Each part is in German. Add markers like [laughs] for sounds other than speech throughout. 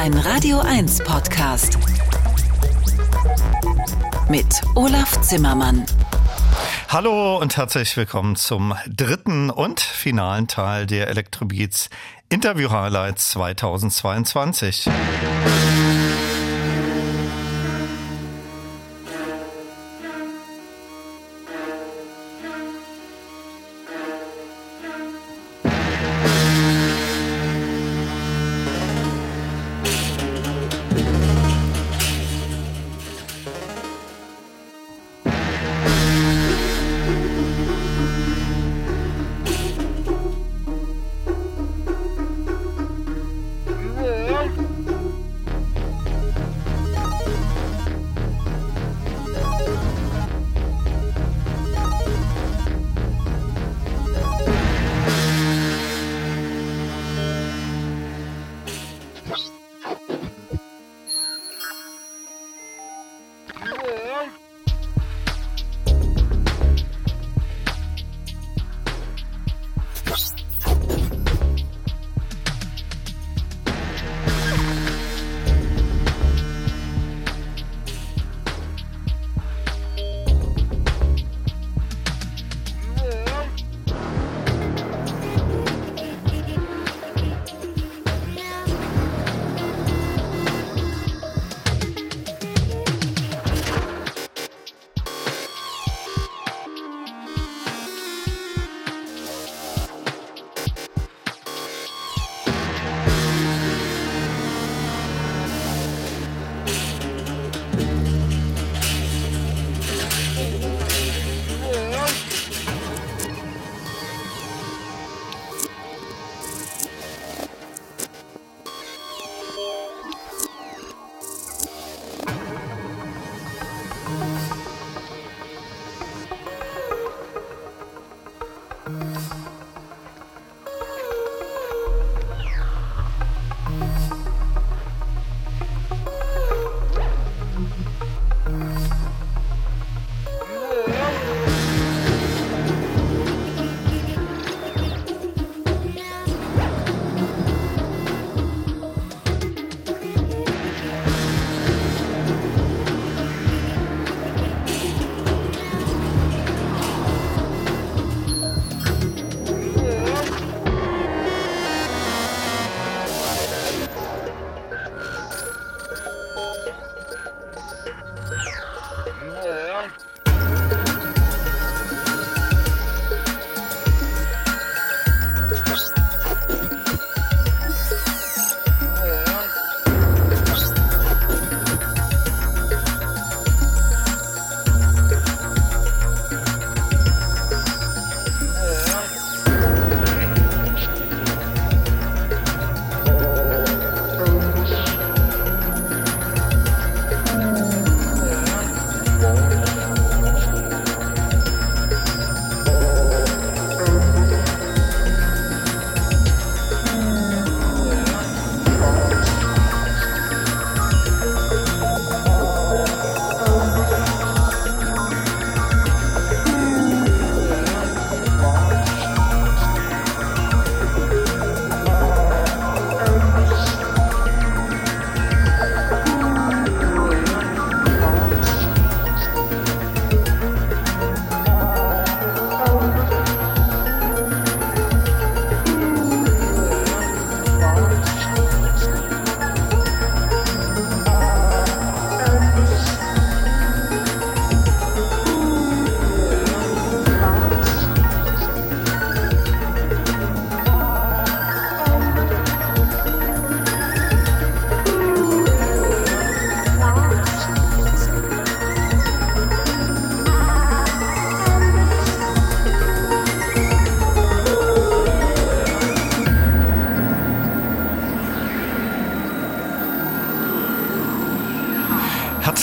Ein Radio 1 Podcast. Mit Olaf Zimmermann. Hallo und herzlich willkommen zum dritten und finalen Teil der Electrobeats Interview Highlights 2022.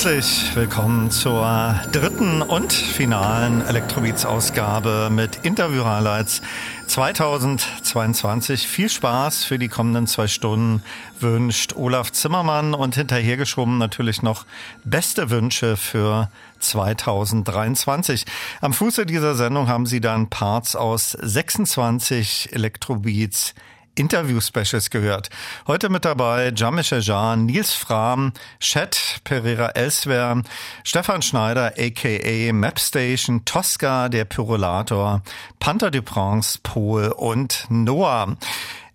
Herzlich willkommen zur dritten und finalen Elektrobeats-Ausgabe mit Interview-Highlights 2022. Viel Spaß für die kommenden zwei Stunden wünscht Olaf Zimmermann und hinterhergeschoben natürlich noch beste Wünsche für 2023. Am Fuße dieser Sendung haben Sie dann Parts aus 26 Elektrobeats Interview-Specials gehört. Heute mit dabei Jean-Michel Jean, Nils Fram, Chet Pereira Elswer, Stefan Schneider aka Mapstation, Tosca, der Pyrolator, Panther du Prince, Pol und Noah.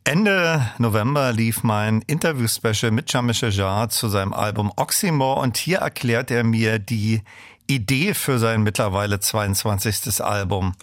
Ende November lief mein Interview-Special mit Jean-Michel Jarre zu seinem Album Oxymore und hier erklärt er mir die Idee für sein mittlerweile 22. Album.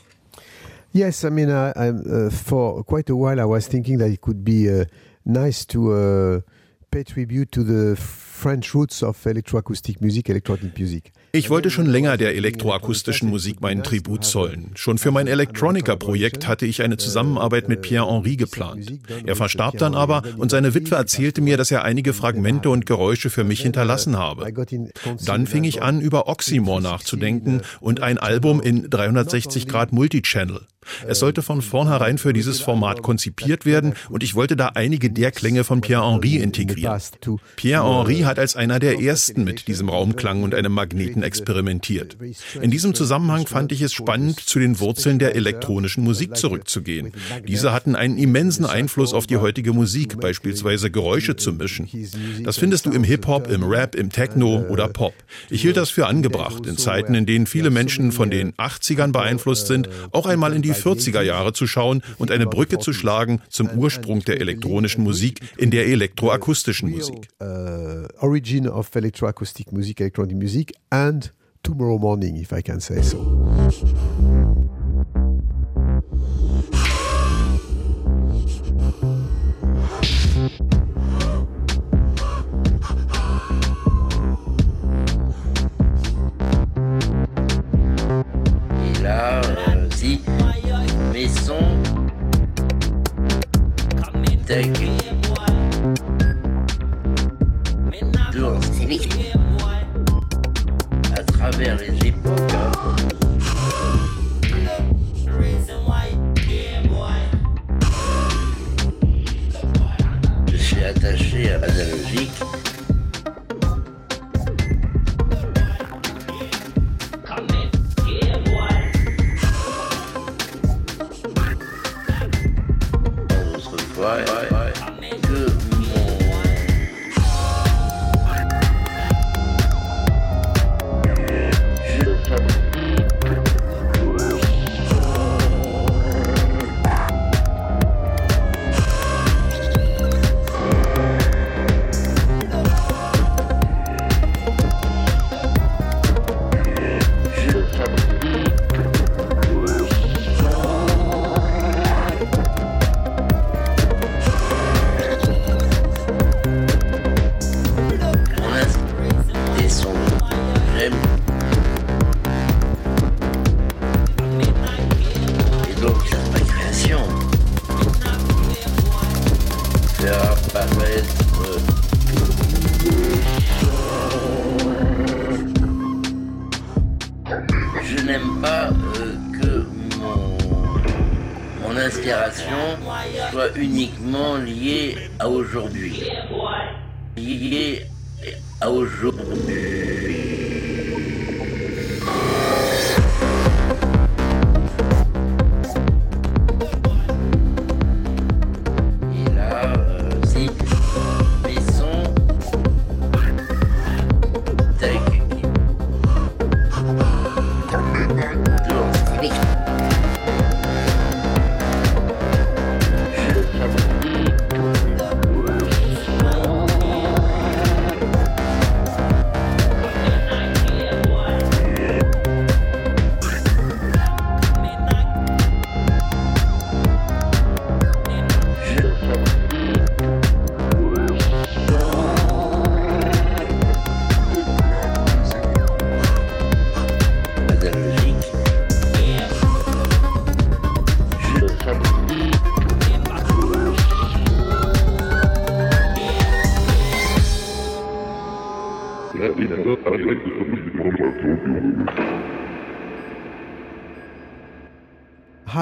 Yes, I mean, I, uh, for quite a while I was thinking that it could be uh, nice to uh, pay tribute to the French roots of electroacoustic music, electronic music. Ich wollte schon länger der elektroakustischen Musik meinen Tribut zollen. Schon für mein Electronica-Projekt hatte ich eine Zusammenarbeit mit Pierre-Henri geplant. Er verstarb dann aber und seine Witwe erzählte mir, dass er einige Fragmente und Geräusche für mich hinterlassen habe. Dann fing ich an, über Oxymore nachzudenken und ein Album in 360 Grad Multichannel. Es sollte von vornherein für dieses Format konzipiert werden und ich wollte da einige der Klänge von Pierre-Henri integrieren. Pierre-Henri hat als einer der ersten mit diesem Raumklang und einem Magneten experimentiert. In diesem Zusammenhang fand ich es spannend, zu den Wurzeln der elektronischen Musik zurückzugehen. Diese hatten einen immensen Einfluss auf die heutige Musik, beispielsweise Geräusche zu mischen. Das findest du im Hip-Hop, im Rap, im Techno oder Pop. Ich hielt das für angebracht, in Zeiten, in denen viele Menschen von den 80ern beeinflusst sind, auch einmal in die 40er Jahre zu schauen und eine Brücke zu schlagen zum Ursprung der elektronischen Musik in der elektroakustischen Musik. Uh, origin of electroacoustic music, electronic music and tomorrow morning, if I can say so. Si, maison. Dans à travers les époques.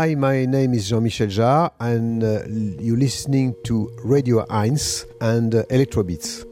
Hi, my name is Jean-Michel Jarre, and uh, you're listening to Radio 1 and uh, Electrobeats.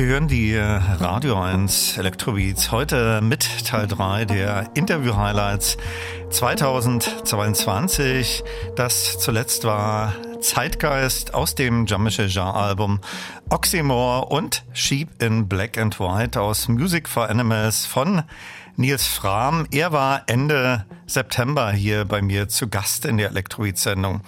Sie hören die Radio 1 Elektrobeats heute mit Teil 3 der Interview-Highlights 2022. Das zuletzt war Zeitgeist aus dem Jean-Michel Jarre-Album Oxymore und Sheep in Black and White aus Music for Animals von Nils Frahm. Er war Ende September hier bei mir zu Gast in der Elektroid-Sendung.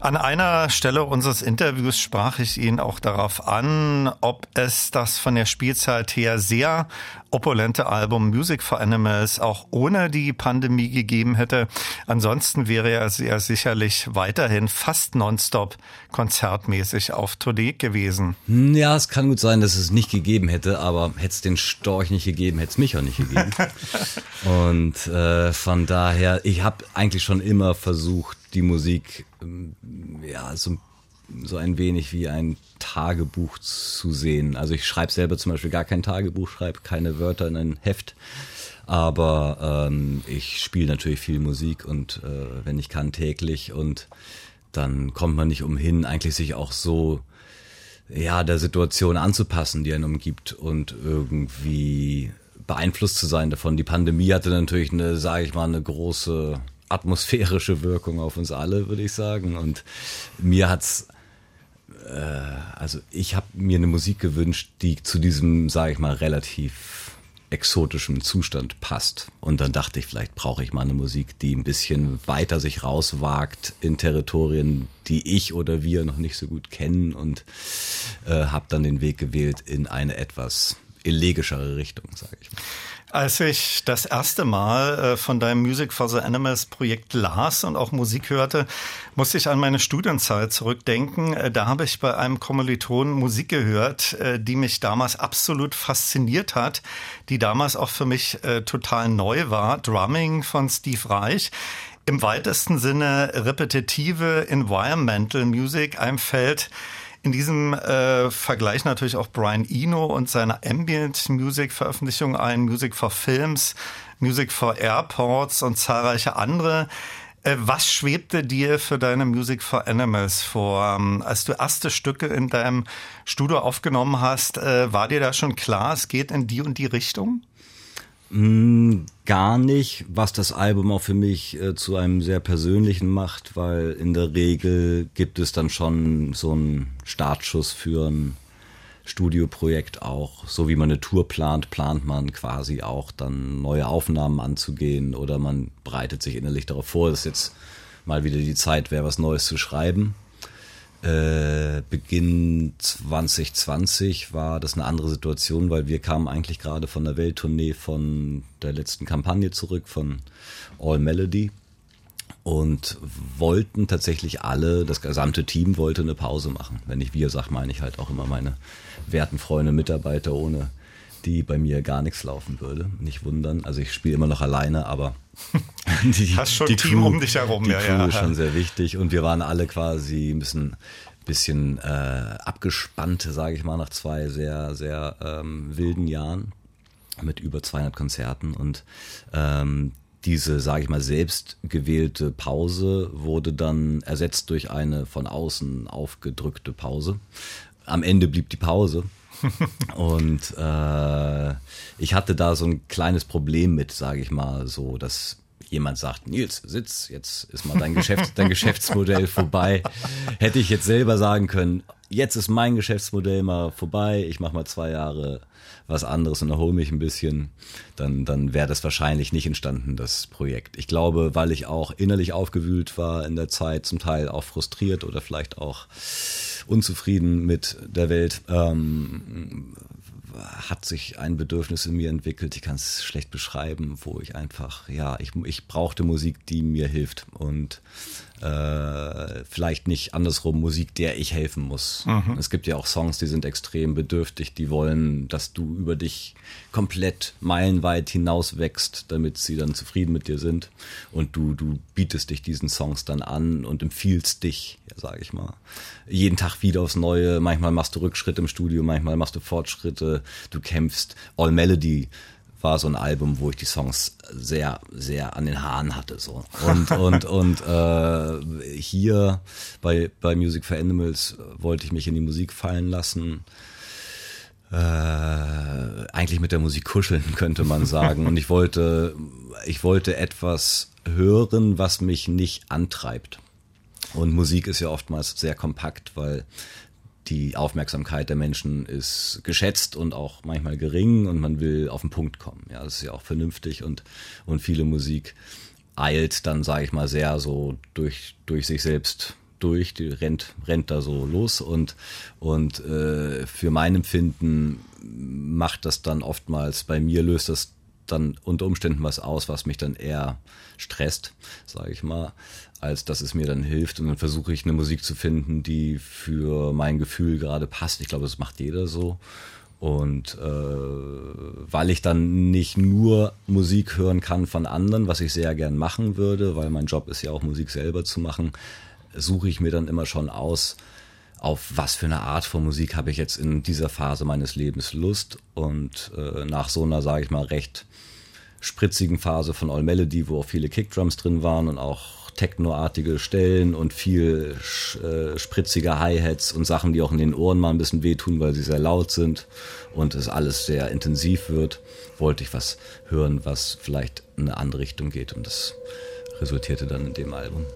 An einer Stelle unseres Interviews sprach ich ihn auch darauf an, ob es das von der Spielzeit her sehr opulente Album Music for Animals auch ohne die Pandemie gegeben hätte. Ansonsten wäre er sehr sicherlich weiterhin fast nonstop konzertmäßig auf Tournee gewesen. Hm, ja, es kann gut sein, dass es nicht gegeben hätte, aber hätte es den Storch nicht gegeben, hätte es mich auch nicht gegeben. [laughs] Und äh, von daher, ich habe eigentlich schon immer versucht, die Musik ähm, ja so, so ein wenig wie ein Tagebuch zu sehen. Also ich schreibe selber zum Beispiel gar kein Tagebuch, schreibe keine Wörter in ein Heft. Aber ähm, ich spiele natürlich viel Musik und äh, wenn ich kann täglich und dann kommt man nicht umhin, eigentlich sich auch so ja der Situation anzupassen, die einen umgibt und irgendwie beeinflusst zu sein davon. Die Pandemie hatte natürlich eine, sage ich mal, eine große atmosphärische Wirkung auf uns alle, würde ich sagen. Und mir hat's äh, also ich habe mir eine Musik gewünscht, die zu diesem, sage ich mal, relativ exotischen Zustand passt. Und dann dachte ich, vielleicht brauche ich mal eine Musik, die ein bisschen weiter sich rauswagt in Territorien, die ich oder wir noch nicht so gut kennen und äh, habe dann den Weg gewählt in eine etwas elegischere Richtung, sage ich mal. Als ich das erste Mal äh, von deinem Music for the Animals Projekt las und auch Musik hörte, musste ich an meine Studienzeit zurückdenken. Äh, da habe ich bei einem Kommilitonen Musik gehört, äh, die mich damals absolut fasziniert hat, die damals auch für mich total neu war. Drumming von Steve Reich im weitesten Sinne repetitive Environmental Music, einem Feld, in diesem äh, Vergleich natürlich auch Brian Eno und seine Ambient Music Veröffentlichung ein, Music for Films, Music for Airports und zahlreiche andere. Äh, was schwebte dir für deine Music for Animals vor? Ähm, als du erste Stücke in deinem Studio aufgenommen hast, äh, war dir da schon klar, es geht in die und die Richtung? Mm, gar nicht, was das Album auch für mich äh, zu einem sehr persönlichen macht, weil in der Regel gibt es dann schon so einen Startschuss für ein Studioprojekt auch. So wie man eine Tour plant, plant man quasi auch dann neue Aufnahmen anzugehen oder man bereitet sich innerlich darauf vor, dass jetzt mal wieder die Zeit wäre, was Neues zu schreiben. Äh, Beginn 2020 war das eine andere Situation, weil wir kamen eigentlich gerade von der Welttournee von der letzten Kampagne zurück, von All Melody und wollten tatsächlich alle, das gesamte Team wollte eine Pause machen. Wenn ich wir sage, meine ich halt auch immer meine werten Freunde, Mitarbeiter, ohne die bei mir gar nichts laufen würde. Nicht wundern. Also ich spiele immer noch alleine, aber [laughs] die, Hast schon die Team Crew, um dich herum, die ja, Crew ja. ist schon sehr wichtig und wir waren alle quasi ein bisschen bisschen äh, abgespannt, sage ich mal, nach zwei sehr sehr ähm, wilden Jahren mit über 200 Konzerten und ähm, diese, sage ich mal, selbst gewählte Pause wurde dann ersetzt durch eine von außen aufgedrückte Pause. Am Ende blieb die Pause und äh, ich hatte da so ein kleines Problem mit, sage ich mal, so, dass jemand sagt, Nils, sitz, jetzt ist mal dein, Geschäft, [laughs] dein Geschäftsmodell vorbei. Hätte ich jetzt selber sagen können, jetzt ist mein Geschäftsmodell mal vorbei, ich mache mal zwei Jahre was anderes und erhole mich ein bisschen, dann, dann wäre das wahrscheinlich nicht entstanden, das Projekt. Ich glaube, weil ich auch innerlich aufgewühlt war in der Zeit, zum Teil auch frustriert oder vielleicht auch unzufrieden mit der Welt, ähm, hat sich ein Bedürfnis in mir entwickelt, ich kann es schlecht beschreiben, wo ich einfach, ja, ich, ich brauchte Musik, die mir hilft. Und äh, vielleicht nicht andersrum Musik, der ich helfen muss. Mhm. Es gibt ja auch Songs, die sind extrem bedürftig, die wollen, dass du über dich komplett meilenweit hinaus wächst, damit sie dann zufrieden mit dir sind und du, du bietest dich diesen Songs dann an und empfiehlst dich, ja, sage ich mal, jeden Tag wieder aufs Neue. Manchmal machst du Rückschritte im Studio, manchmal machst du Fortschritte, du kämpfst. All Melody war so ein Album, wo ich die Songs sehr, sehr an den Haaren hatte. So. Und, und, und äh, hier bei, bei Music for Animals wollte ich mich in die Musik fallen lassen. äh, eigentlich mit der Musik kuscheln, [laughs] könnte man sagen. Und ich wollte, ich wollte etwas hören, was mich nicht antreibt. Und Musik ist ja oftmals sehr kompakt, weil die Aufmerksamkeit der Menschen ist geschätzt und auch manchmal gering und man will auf den Punkt kommen. Ja, das ist ja auch vernünftig und, und viele Musik eilt dann, sage ich mal, sehr so durch, durch sich selbst durch, die rennt, rennt da so los und, und äh, für mein Empfinden macht das dann oftmals, bei mir löst das dann unter Umständen was aus, was mich dann eher stresst, sage ich mal, als dass es mir dann hilft. Und dann versuche ich eine Musik zu finden, die für mein Gefühl gerade passt. Ich glaube, das macht jeder so. Und äh, weil ich dann nicht nur Musik hören kann von anderen, was ich sehr gern machen würde, weil mein Job ist ja auch Musik selber zu machen, suche ich mir dann immer schon aus, auf was für eine Art von Musik habe ich jetzt in dieser Phase meines Lebens Lust. Und äh, nach so einer, sage ich mal, recht spritzigen Phase von All Melody, wo auch viele Kickdrums drin waren und auch technoartige Stellen und viel äh, spritzige Hi-Hats und Sachen, die auch in den Ohren mal ein bisschen wehtun, weil sie sehr laut sind und es alles sehr intensiv wird, wollte ich was hören, was vielleicht in eine andere Richtung geht und das resultierte dann in dem Album.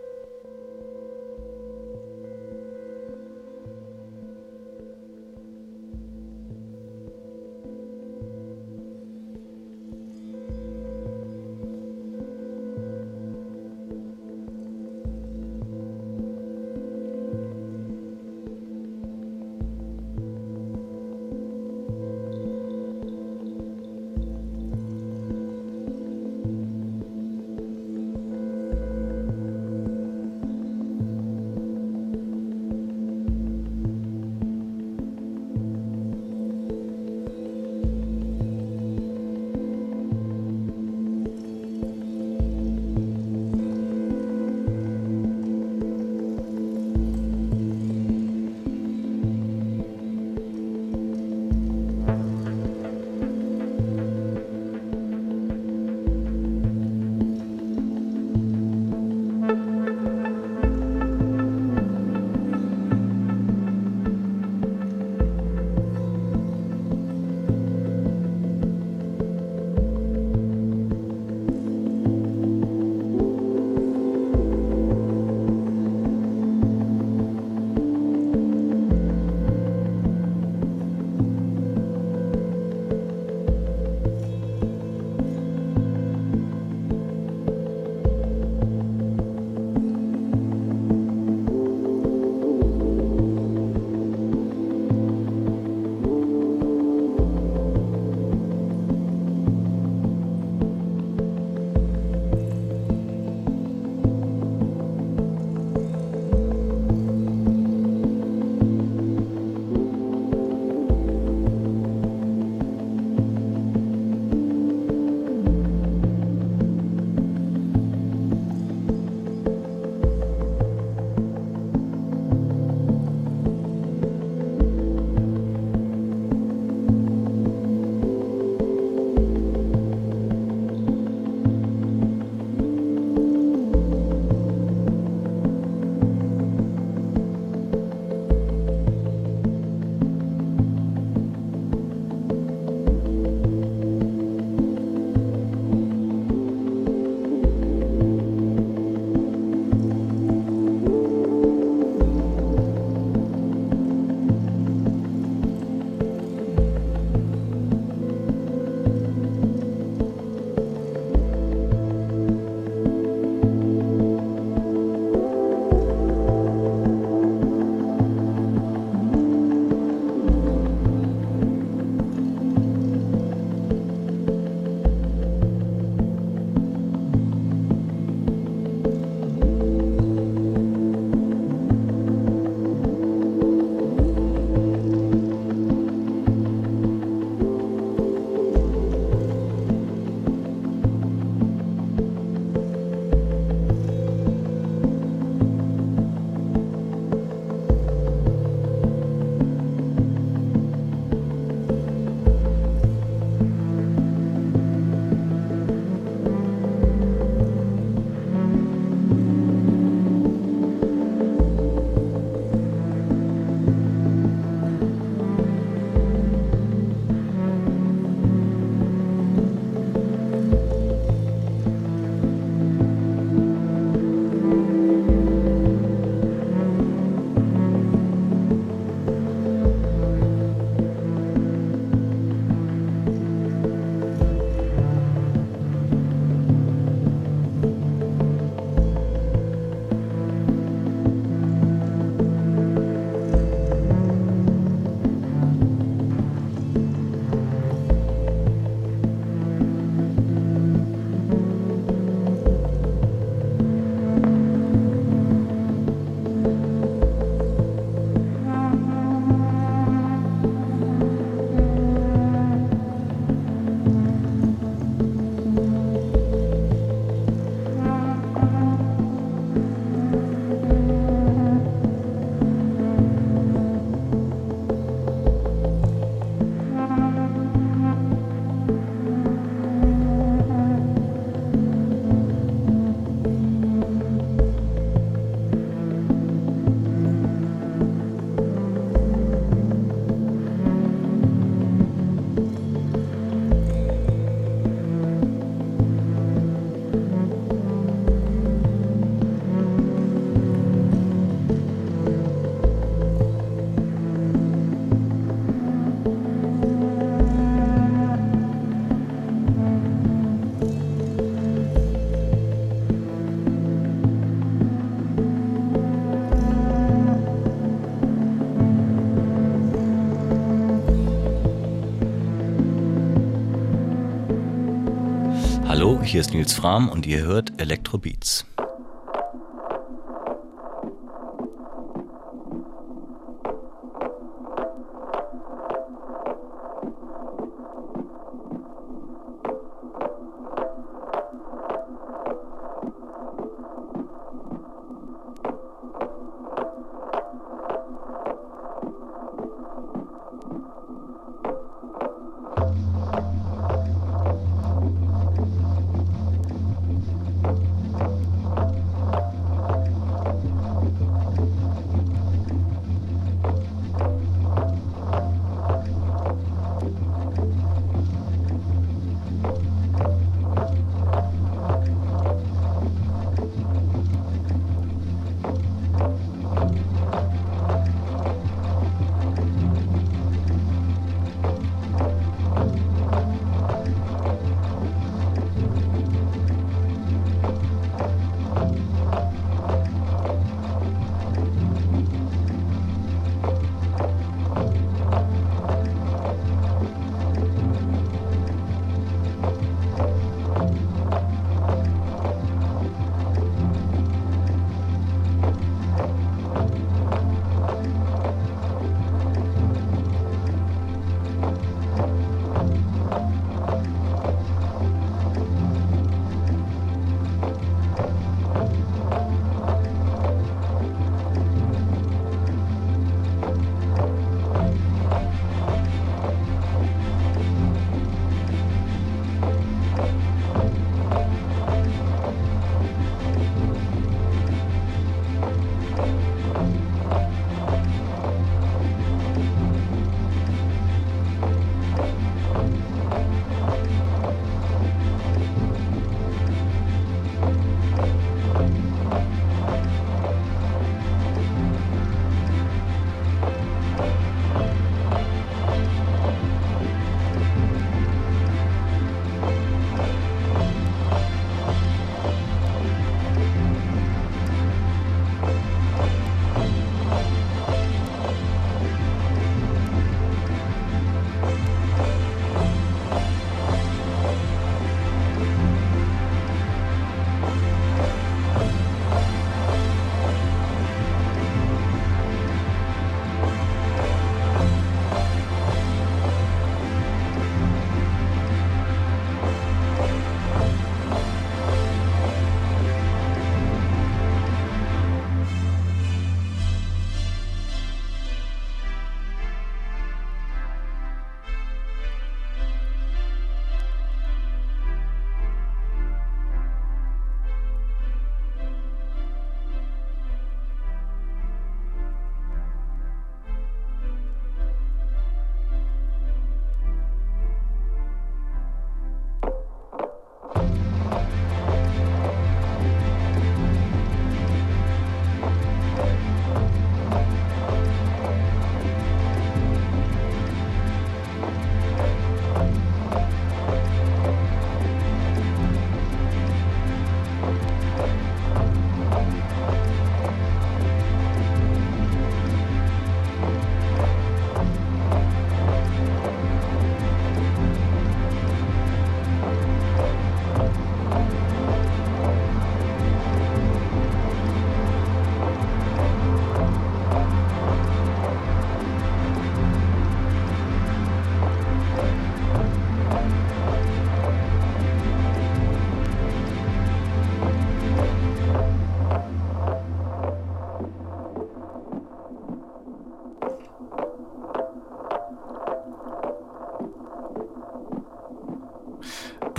Hier ist Nils Fram und ihr hört Elektrobeats.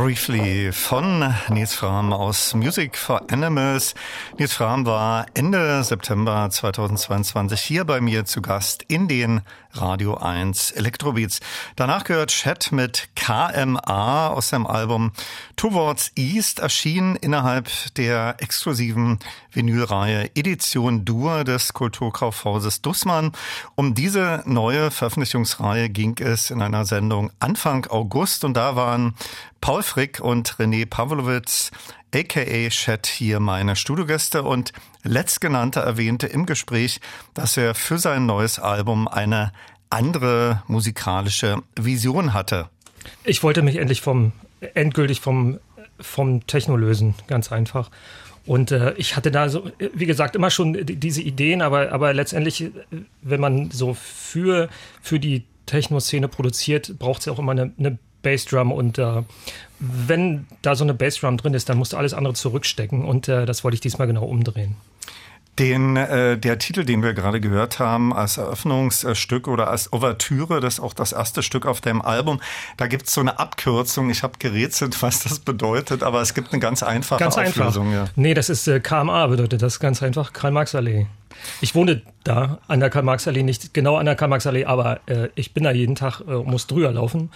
Briefly von Nils Fram aus Music for Animals. Nils Fram war Ende September 2022 hier bei mir zu Gast in den Radio 1 Electrobeats. Danach gehört Chat mit KMA aus dem Album Towards East erschien innerhalb der exklusiven Vinylreihe Edition Dur des Kulturkaufhauses Dussmann. Um diese neue Veröffentlichungsreihe ging es in einer Sendung Anfang August und da waren Paul Frick und René Pavlovitz, aka Chat, hier meine Studiogäste und letztgenannter erwähnte im Gespräch, dass er für sein neues Album eine andere musikalische Vision hatte. Ich wollte mich endlich vom endgültig vom vom Techno lösen, ganz einfach. Und äh, ich hatte da so, wie gesagt, immer schon diese Ideen, aber, aber letztendlich, wenn man so für, für die Techno-Szene produziert, braucht es ja auch immer eine, eine Bassdrum und äh, wenn da so eine Bassdrum drin ist, dann musst du alles andere zurückstecken und äh, das wollte ich diesmal genau umdrehen. Den, äh, der Titel, den wir gerade gehört haben, als Eröffnungsstück oder als Ouvertüre, das ist auch das erste Stück auf dem Album, da gibt es so eine Abkürzung. Ich habe gerätselt, [laughs] was das bedeutet, aber es gibt eine ganz einfache ganz Auflösung. Einfach. Ja. Nee, das ist äh, KMA bedeutet das ganz einfach, Karl-Marx-Allee. Ich wohne da an der Karl-Marx-Allee, nicht genau an der Karl-Marx-Allee, aber äh, ich bin da jeden Tag, äh, muss drüber laufen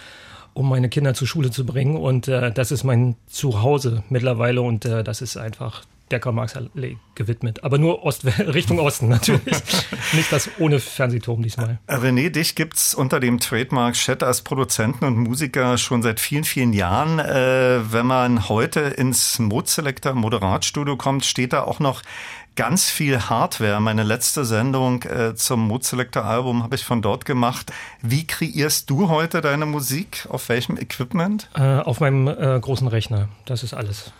um meine Kinder zur Schule zu bringen. Und äh, das ist mein Zuhause mittlerweile und äh, das ist einfach der Karl-Marx-Allee gewidmet. Aber nur Ost [laughs] Richtung Osten natürlich. [laughs] Nicht das ohne Fernsehturm diesmal. René, dich gibt's unter dem Trademark Chat als Produzenten und Musiker schon seit vielen, vielen Jahren. Äh, wenn man heute ins Modeselector Moderatstudio kommt, steht da auch noch ganz viel Hardware. Meine letzte Sendung äh, zum Mood Selector Album habe ich von dort gemacht. Wie kreierst du heute deine Musik? Auf welchem Equipment? Äh, auf meinem äh, großen Rechner. Das ist alles.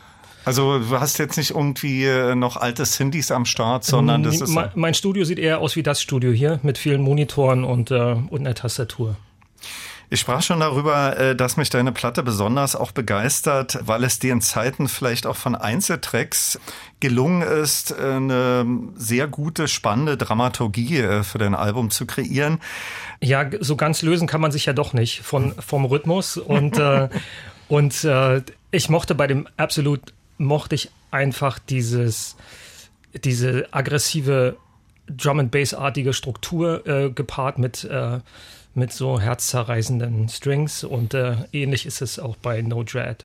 Also du hast jetzt nicht irgendwie äh, noch alte Synthes am Start, sondern das ist... Mein Studio sieht eher aus wie das Studio hier mit vielen Monitoren und, äh, und einer Tastatur. Ich sprach schon darüber, äh, dass mich deine Platte besonders auch begeistert, weil es dir in Zeiten vielleicht auch von Einzeltracks gelungen ist, eine sehr gute, spannende Dramaturgie für dein Album zu kreieren. Ja, so ganz lösen kann man sich ja doch nicht von, vom Rhythmus. Und, äh, [laughs] und äh, ich mochte bei dem Absolut mochte ich einfach dieses, diese aggressive Drum and Bass artige Struktur äh, gepaart mit äh, mit so herzzerreißenden Strings und äh, ähnlich ist es auch bei No Dread.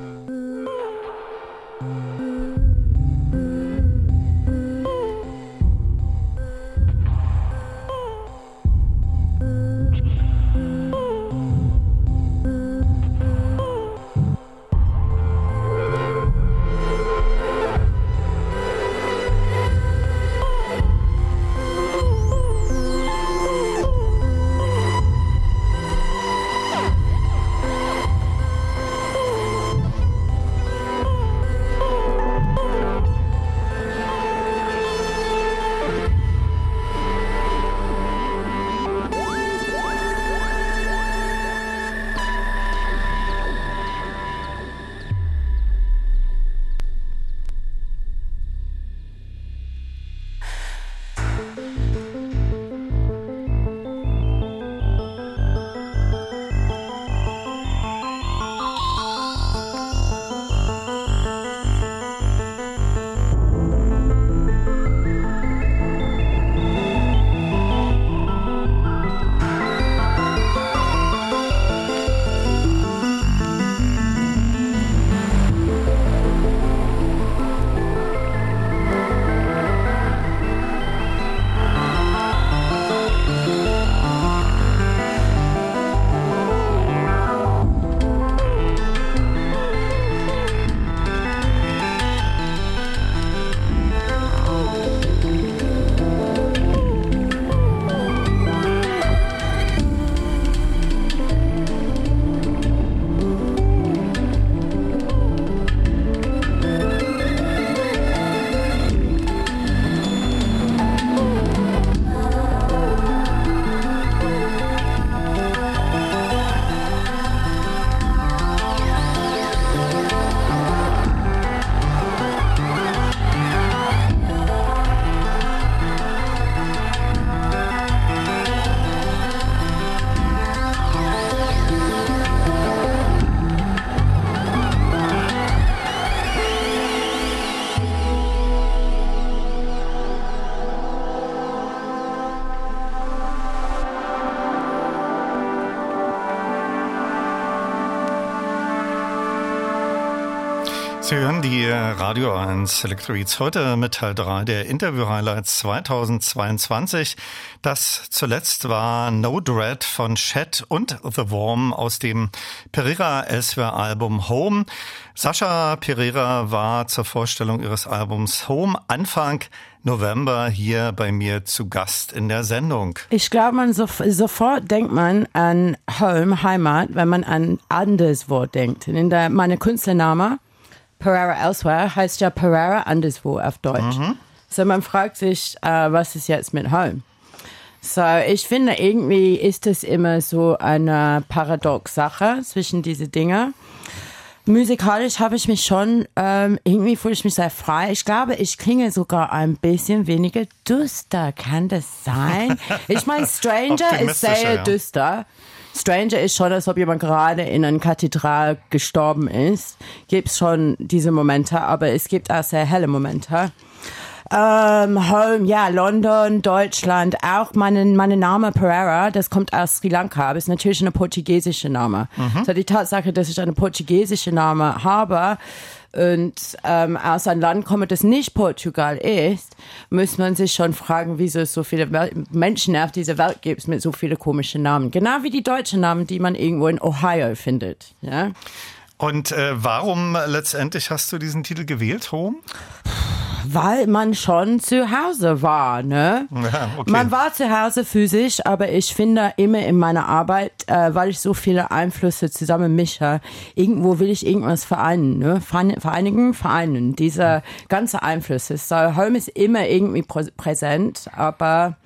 Sie hören die Radio 1 Electrobeats heute mit Teil 3 der Interview-Highlights 2022. Das zuletzt war No Dread von Chet und The Worm aus dem Pereira Elsewhere Album Home. Sascha Pereira war zur Vorstellung ihres Albums Home Anfang November hier bei mir zu Gast in der Sendung. Ich glaube, man so, sofort denkt man an Home, Heimat, wenn man an anderswo denkt. In der, meine Künstlername Pereira Elsewhere heißt ja Pereira anderswo auf Deutsch. Mhm. So man fragt sich, uh, was ist jetzt mit Home? So, ich finde, irgendwie ist es immer so eine paradox Sache zwischen diese Dinge. Musikalisch habe ich mich schon, ähm, irgendwie fühle ich mich sehr frei. Ich glaube, ich klinge sogar ein bisschen weniger düster. Kann das sein? [laughs] Ich meine, Stranger ist sehr ja. düster. Stranger ist schon, als ob jemand gerade in einer Kathedral gestorben ist. Gibt schon diese Momente, aber es gibt auch sehr helle Momente. Ähm, Home, ja, London, Deutschland, auch mein, mein Name Pereira, das kommt aus Sri Lanka, aber ist natürlich eine portugiesische Name. Mhm. So die Tatsache, dass ich eine portugiesische Name habe, und ähm, aus einem Land komme, das nicht Portugal ist, muss man sich schon fragen, wieso es so viele Menschen auf dieser Welt gibt mit so vielen komischen Namen. Genau wie die deutschen Namen, die man irgendwo in Ohio findet. Ja? Und äh, warum letztendlich hast du diesen Titel gewählt, Home? weil man schon zu Hause war, ne? Ja, okay. Man war zu Hause physisch, aber ich finde immer in meiner Arbeit, äh, weil ich so viele Einflüsse zusammen mische, irgendwo will ich irgendwas vereinen, ne? Vereinigen, vereinen. Diese ganze Einflüsse. So, Home ist immer irgendwie präsent, aber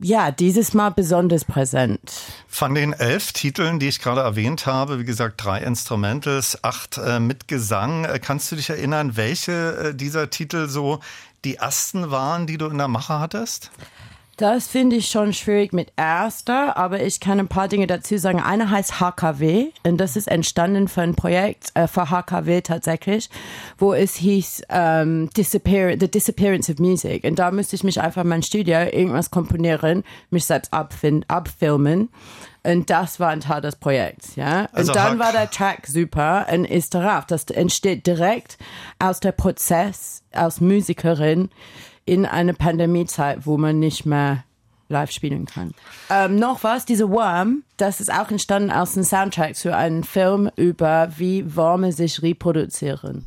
ja, dieses Mal besonders präsent. Von den elf Titeln, die ich gerade erwähnt habe, wie gesagt, drei Instrumentals, acht äh, mit Gesang, äh, kannst du dich erinnern, welche äh, dieser Titel so die ersten waren, die du in der Mache hattest? Das finde ich schon schwierig mit erster, aber ich kann ein paar Dinge dazu sagen. Eine heißt HKW und das ist entstanden für ein Projekt äh, für HKW tatsächlich, wo es hieß ähm, Disappear The Disappearance of Music. Und da müsste ich mich einfach in mein Studio irgendwas komponieren, mich selbst abfilmen. Und das war ein Teil des Projekts, ja. Also und dann war der Track super und ist darauf. Das entsteht direkt aus der Prozess, aus Musikerin in einer Pandemiezeit, wo man nicht mehr live spielen kann. Ähm, noch was, diese Worm, das ist auch entstanden aus einem Soundtrack zu einem Film über wie Worme sich reproduzieren.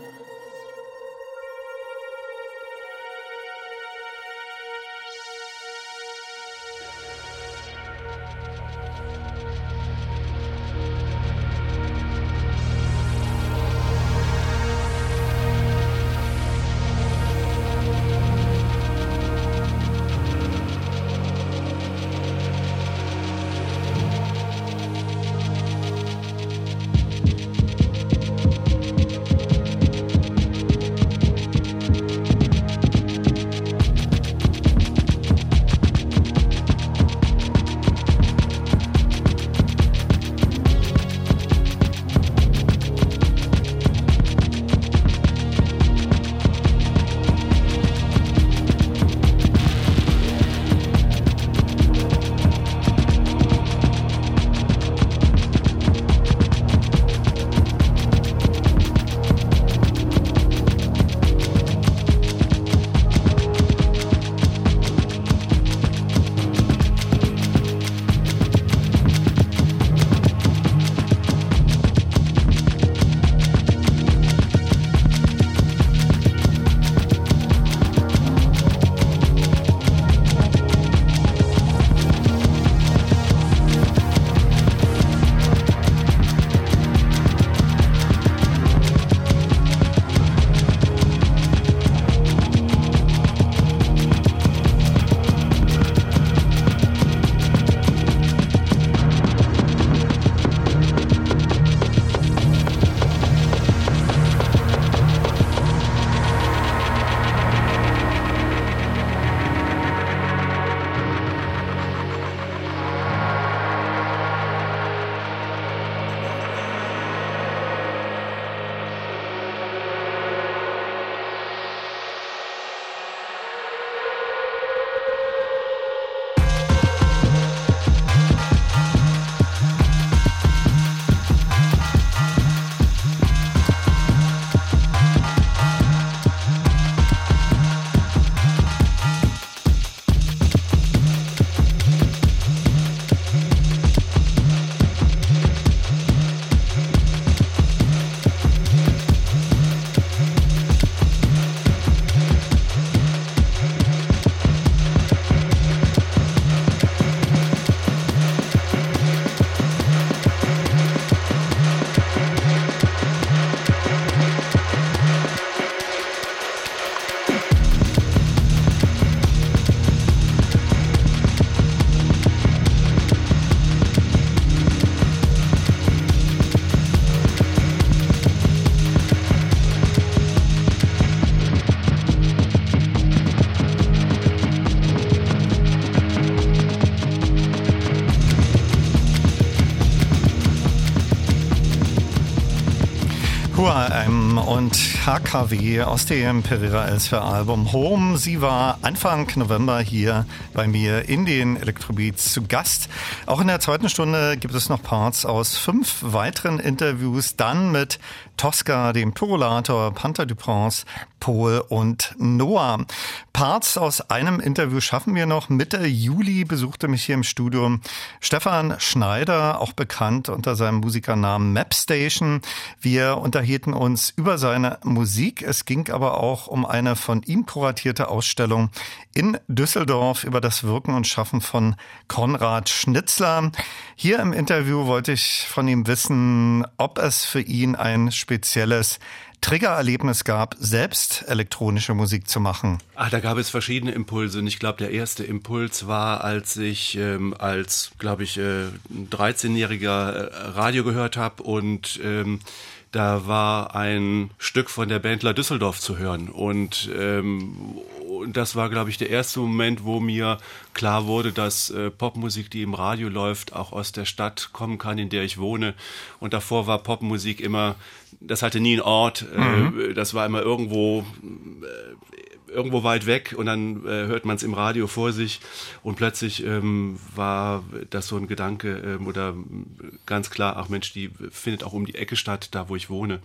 Und HKW aus dem Pereira Elsfer Album Home. Sie war Anfang November hier bei mir in den Elektrobeats zu Gast. Auch in der zweiten Stunde gibt es noch Parts aus fünf weiteren Interviews, dann mit Tosca, dem Pyrolator, Panther Dupont, Paul und Noah. Parts aus einem Interview schaffen wir noch. Mitte Juli besuchte mich hier im Studio Stefan Schneider, auch bekannt unter seinem Musikernamen Mapstation. Wir unterhielten uns über seine Musik. Es ging aber auch um eine von ihm kuratierte Ausstellung in Düsseldorf über das Wirken und Schaffen von Konrad Schnitzler. Hier im Interview wollte ich von ihm wissen, ob es für ihn ein spezielles Triggererlebnis gab, selbst elektronische Musik zu machen? Ach, da gab es verschiedene Impulse. Und ich glaube, der erste Impuls war, als ich ähm, als, glaube ich, äh, 13-jähriger äh, Radio gehört habe und ähm, da war ein Stück von der Bandler Düsseldorf zu hören. Und, ähm, und das war, glaube ich, der erste Moment, wo mir klar wurde, dass äh, Popmusik, die im Radio läuft, auch aus der Stadt kommen kann, in der ich wohne. Und davor war Popmusik immer, das hatte nie einen Ort, äh, mhm. das war immer irgendwo äh, irgendwo weit weg und dann äh, hört man es im Radio vor sich und plötzlich ähm, war das so ein Gedanke ähm, oder ganz klar, ach Mensch, die findet auch um die Ecke statt, da wo ich wohne.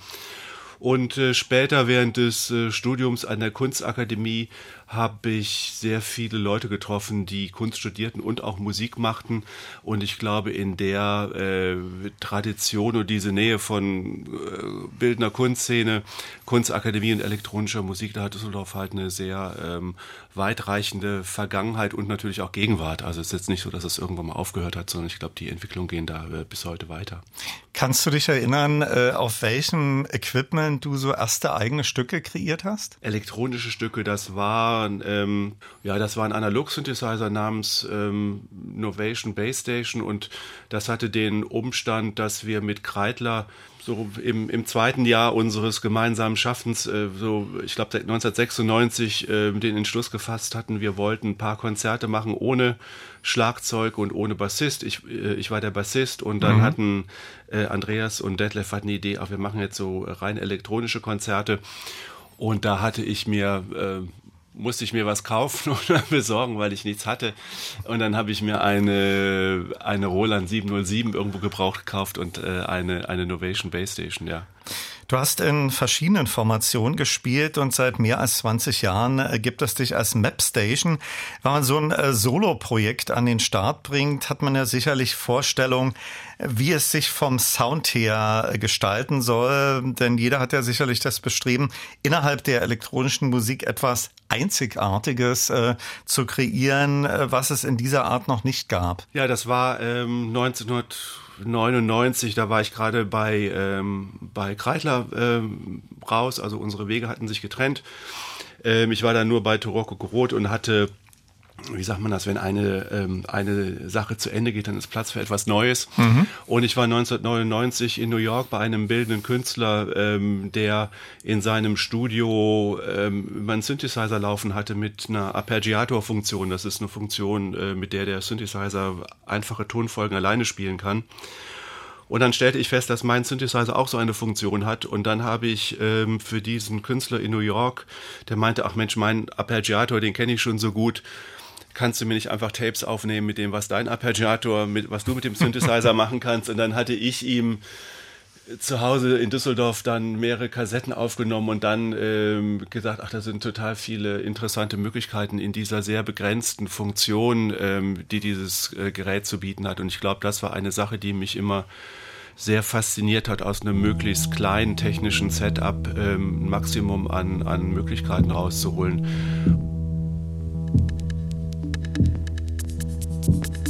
Und äh, später während des äh, Studiums an der Kunstakademie habe ich sehr viele Leute getroffen, die Kunst studierten und auch Musik machten. Und ich glaube, in der äh, Tradition und diese Nähe von äh, bildender Kunstszene, Kunstakademie und elektronischer Musik, da hat Düsseldorf halt eine sehr ähm, weitreichende Vergangenheit und natürlich auch Gegenwart. Also es ist jetzt nicht so, dass es irgendwann mal aufgehört hat, sondern ich glaube, die Entwicklungen gehen da äh, bis heute weiter. Kannst du dich erinnern, äh, auf welchem Equipment du so erste eigene Stücke kreiert hast? Elektronische Stücke, das war waren, ähm, ja, das war ein Analog-Synthesizer namens ähm, Novation Base Station und das hatte den Umstand, dass wir mit Kreitler so im, im zweiten Jahr unseres gemeinsamen Schaffens, äh, so ich glaube 1996, äh, den Entschluss gefasst hatten, wir wollten ein paar Konzerte machen ohne Schlagzeug und ohne Bassist. Ich, äh, ich war der Bassist und dann mhm. hatten äh, Andreas und Detlef hatten die Idee, auch wir machen jetzt so rein elektronische Konzerte. Und da hatte ich mir äh, musste ich mir was kaufen [laughs] oder besorgen, weil ich nichts hatte. Und dann habe ich mir eine, eine Roland 707 irgendwo gebraucht gekauft und äh, eine, eine Novation Base Station, ja. Du hast in verschiedenen Formationen gespielt und seit mehr als 20 Jahren äh, gibt es dich als Mapstation. Wenn man so ein äh, Solo-Projekt an den Start bringt, hat man ja sicherlich Vorstellung, wie es sich vom Sound her äh, gestalten soll. Denn jeder hat ja sicherlich das Bestreben, innerhalb der elektronischen Musik etwas Einzigartiges äh, zu kreieren, was es in dieser Art noch nicht gab. Ja, das war ähm, 1900 99, da war ich gerade bei, ähm, bei Kreitler ähm, raus, also unsere Wege hatten sich getrennt. Ähm, ich war dann nur bei Toroko Rot und hatte wie sagt man das, wenn eine, ähm, eine Sache zu Ende geht, dann ist Platz für etwas Neues. Mhm. Und ich war 1999 in New York bei einem bildenden Künstler, ähm, der in seinem Studio ähm, einen Synthesizer laufen hatte mit einer Arpeggiator-Funktion. Das ist eine Funktion, äh, mit der der Synthesizer einfache Tonfolgen alleine spielen kann. Und dann stellte ich fest, dass mein Synthesizer auch so eine Funktion hat. Und dann habe ich ähm, für diesen Künstler in New York, der meinte, ach Mensch, mein Arpeggiator, den kenne ich schon so gut kannst du mir nicht einfach Tapes aufnehmen mit dem, was dein Arpeggiator, mit, was du mit dem Synthesizer [laughs] machen kannst? Und dann hatte ich ihm zu Hause in Düsseldorf dann mehrere Kassetten aufgenommen und dann ähm, gesagt, ach, da sind total viele interessante Möglichkeiten in dieser sehr begrenzten Funktion, ähm, die dieses äh, Gerät zu bieten hat. Und ich glaube, das war eine Sache, die mich immer sehr fasziniert hat, aus einem möglichst kleinen technischen Setup ähm, ein Maximum an, an Möglichkeiten rauszuholen. thank you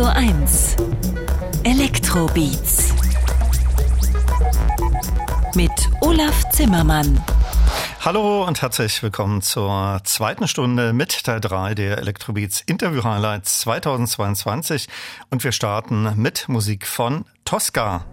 Radio 1 Elektrobeats mit Olaf Zimmermann. Hallo und herzlich willkommen zur zweiten Stunde mit Teil 3 der Electrobeats Interview Highlights 2022 und wir starten mit Musik von Tosca.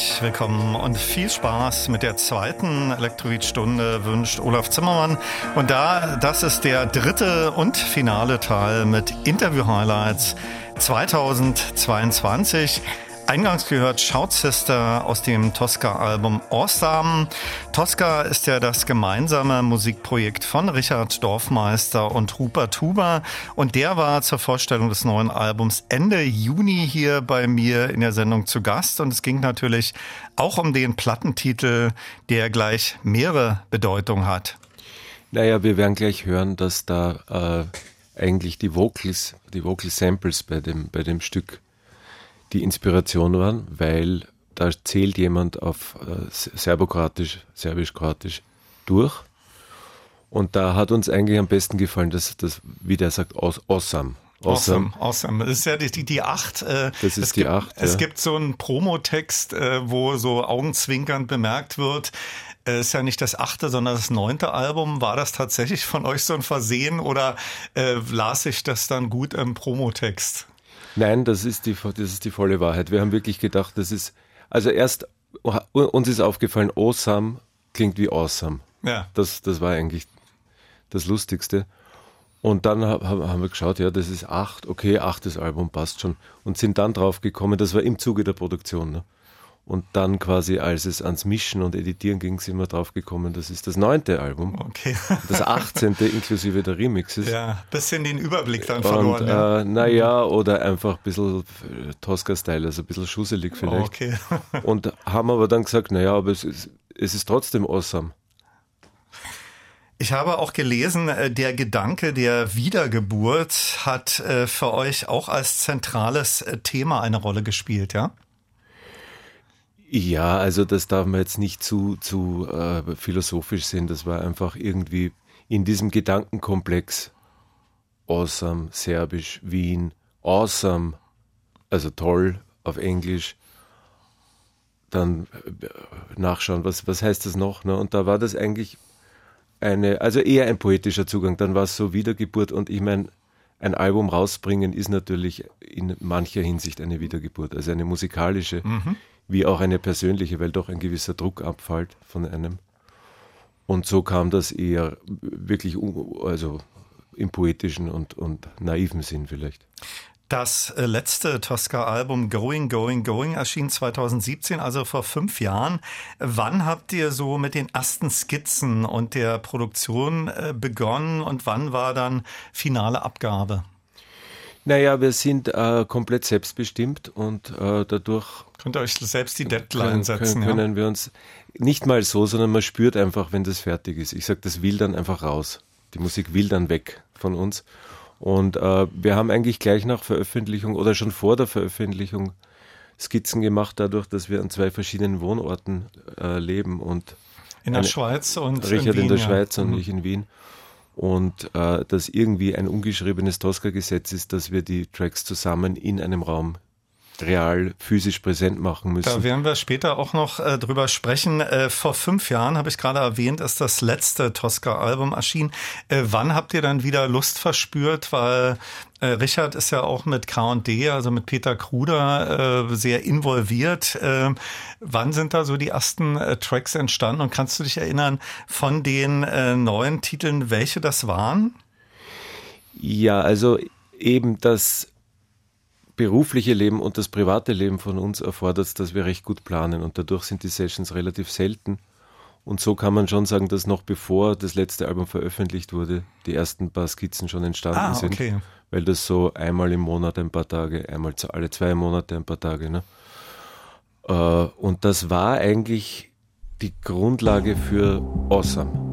Herzlich willkommen und viel Spaß mit der zweiten Elektroid-Stunde wünscht Olaf Zimmermann. Und da, das ist der dritte und finale Teil mit Interview-Highlights 2022. Eingangs gehört Shout aus dem Tosca-Album Awesome. Tosca ist ja das gemeinsame Musikprojekt von Richard Dorfmeister und Rupert Huber. Und der war zur Vorstellung des neuen Albums Ende Juni hier bei mir in der Sendung zu Gast. Und es ging natürlich auch um den Plattentitel, der gleich mehrere Bedeutungen hat. Naja, wir werden gleich hören, dass da äh, eigentlich die Vocals, die Vocal Samples bei dem, bei dem Stück die Inspiration waren, weil da zählt jemand auf äh, Serbokroatisch, Serbisch-Kroatisch durch. Und da hat uns eigentlich am besten gefallen, dass das, wie der sagt, awesome. Awesome, awesome. Das ist ja die, die, die acht. Äh, das ist die gibt, acht. Es ja. gibt so einen Promotext, äh, wo so augenzwinkernd bemerkt wird, äh, ist ja nicht das achte, sondern das neunte Album. War das tatsächlich von euch so ein Versehen oder äh, las ich das dann gut im Promotext? Nein, das ist die, das ist die volle Wahrheit. Wir haben wirklich gedacht, das ist, also erst uns ist aufgefallen, awesome klingt wie awesome. Ja. Das, das war eigentlich das Lustigste. Und dann haben wir geschaut, ja, das ist acht, okay, achtes Album passt schon. Und sind dann drauf gekommen, das war im Zuge der Produktion. Ne? Und dann quasi, als es ans Mischen und Editieren ging, sind wir drauf gekommen, das ist das neunte Album. Okay. [laughs] Das achtzehnte inklusive der Remixes. Ja, bisschen den Überblick dann verloren. Und, ja. äh, naja, oder einfach ein bisschen äh, Tosca-Style, also ein bisschen schusselig vielleicht. Okay. [laughs] und haben aber dann gesagt, naja, aber es ist, es ist trotzdem awesome. Ich habe auch gelesen, äh, der Gedanke der Wiedergeburt hat äh, für euch auch als zentrales Thema eine Rolle gespielt, ja? Ja, also das darf man jetzt nicht zu, zu äh, philosophisch sehen. Das war einfach irgendwie in diesem Gedankenkomplex awesome, serbisch, Wien, awesome, also toll auf Englisch. Dann nachschauen, was, was heißt das noch? Ne? Und da war das eigentlich eine, also eher ein poetischer Zugang. Dann war es so Wiedergeburt und ich meine, ein Album rausbringen ist natürlich in mancher Hinsicht eine Wiedergeburt, also eine musikalische, mhm. Wie auch eine persönliche, weil doch ein gewisser Druck abfällt von einem. Und so kam das eher wirklich, also im poetischen und, und naiven Sinn vielleicht. Das äh, letzte Tosca-Album Going, Going, Going erschien 2017, also vor fünf Jahren. Wann habt ihr so mit den ersten Skizzen und der Produktion äh, begonnen und wann war dann finale Abgabe? Naja, wir sind äh, komplett selbstbestimmt und äh, dadurch. Könnt ihr euch selbst die Deadline können, setzen? Können, können wir uns nicht mal so, sondern man spürt einfach, wenn das fertig ist. Ich sage, das will dann einfach raus. Die Musik will dann weg von uns. Und äh, wir haben eigentlich gleich nach Veröffentlichung oder schon vor der Veröffentlichung Skizzen gemacht, dadurch, dass wir an zwei verschiedenen Wohnorten äh, leben und in der eine, Schweiz und Richard in, Wien, in der ja. Schweiz und mhm. ich in Wien. Und äh, dass irgendwie ein ungeschriebenes Tosca-Gesetz ist, dass wir die Tracks zusammen in einem Raum real physisch präsent machen müssen. Da werden wir später auch noch äh, drüber sprechen. Äh, vor fünf Jahren, habe ich gerade erwähnt, ist das letzte Tosca-Album erschienen. Äh, wann habt ihr dann wieder Lust verspürt? Weil äh, Richard ist ja auch mit K&D, also mit Peter Kruder, äh, sehr involviert. Äh, wann sind da so die ersten äh, Tracks entstanden? Und kannst du dich erinnern von den neuen Titeln, welche das waren? Ja, also eben das berufliche Leben und das private Leben von uns erfordert, dass wir recht gut planen und dadurch sind die Sessions relativ selten. Und so kann man schon sagen, dass noch bevor das letzte Album veröffentlicht wurde, die ersten paar Skizzen schon entstanden ah, sind. Okay. Weil das so einmal im Monat ein paar Tage, einmal alle zwei Monate ein paar Tage. Ne? Und das war eigentlich die Grundlage für Awesome.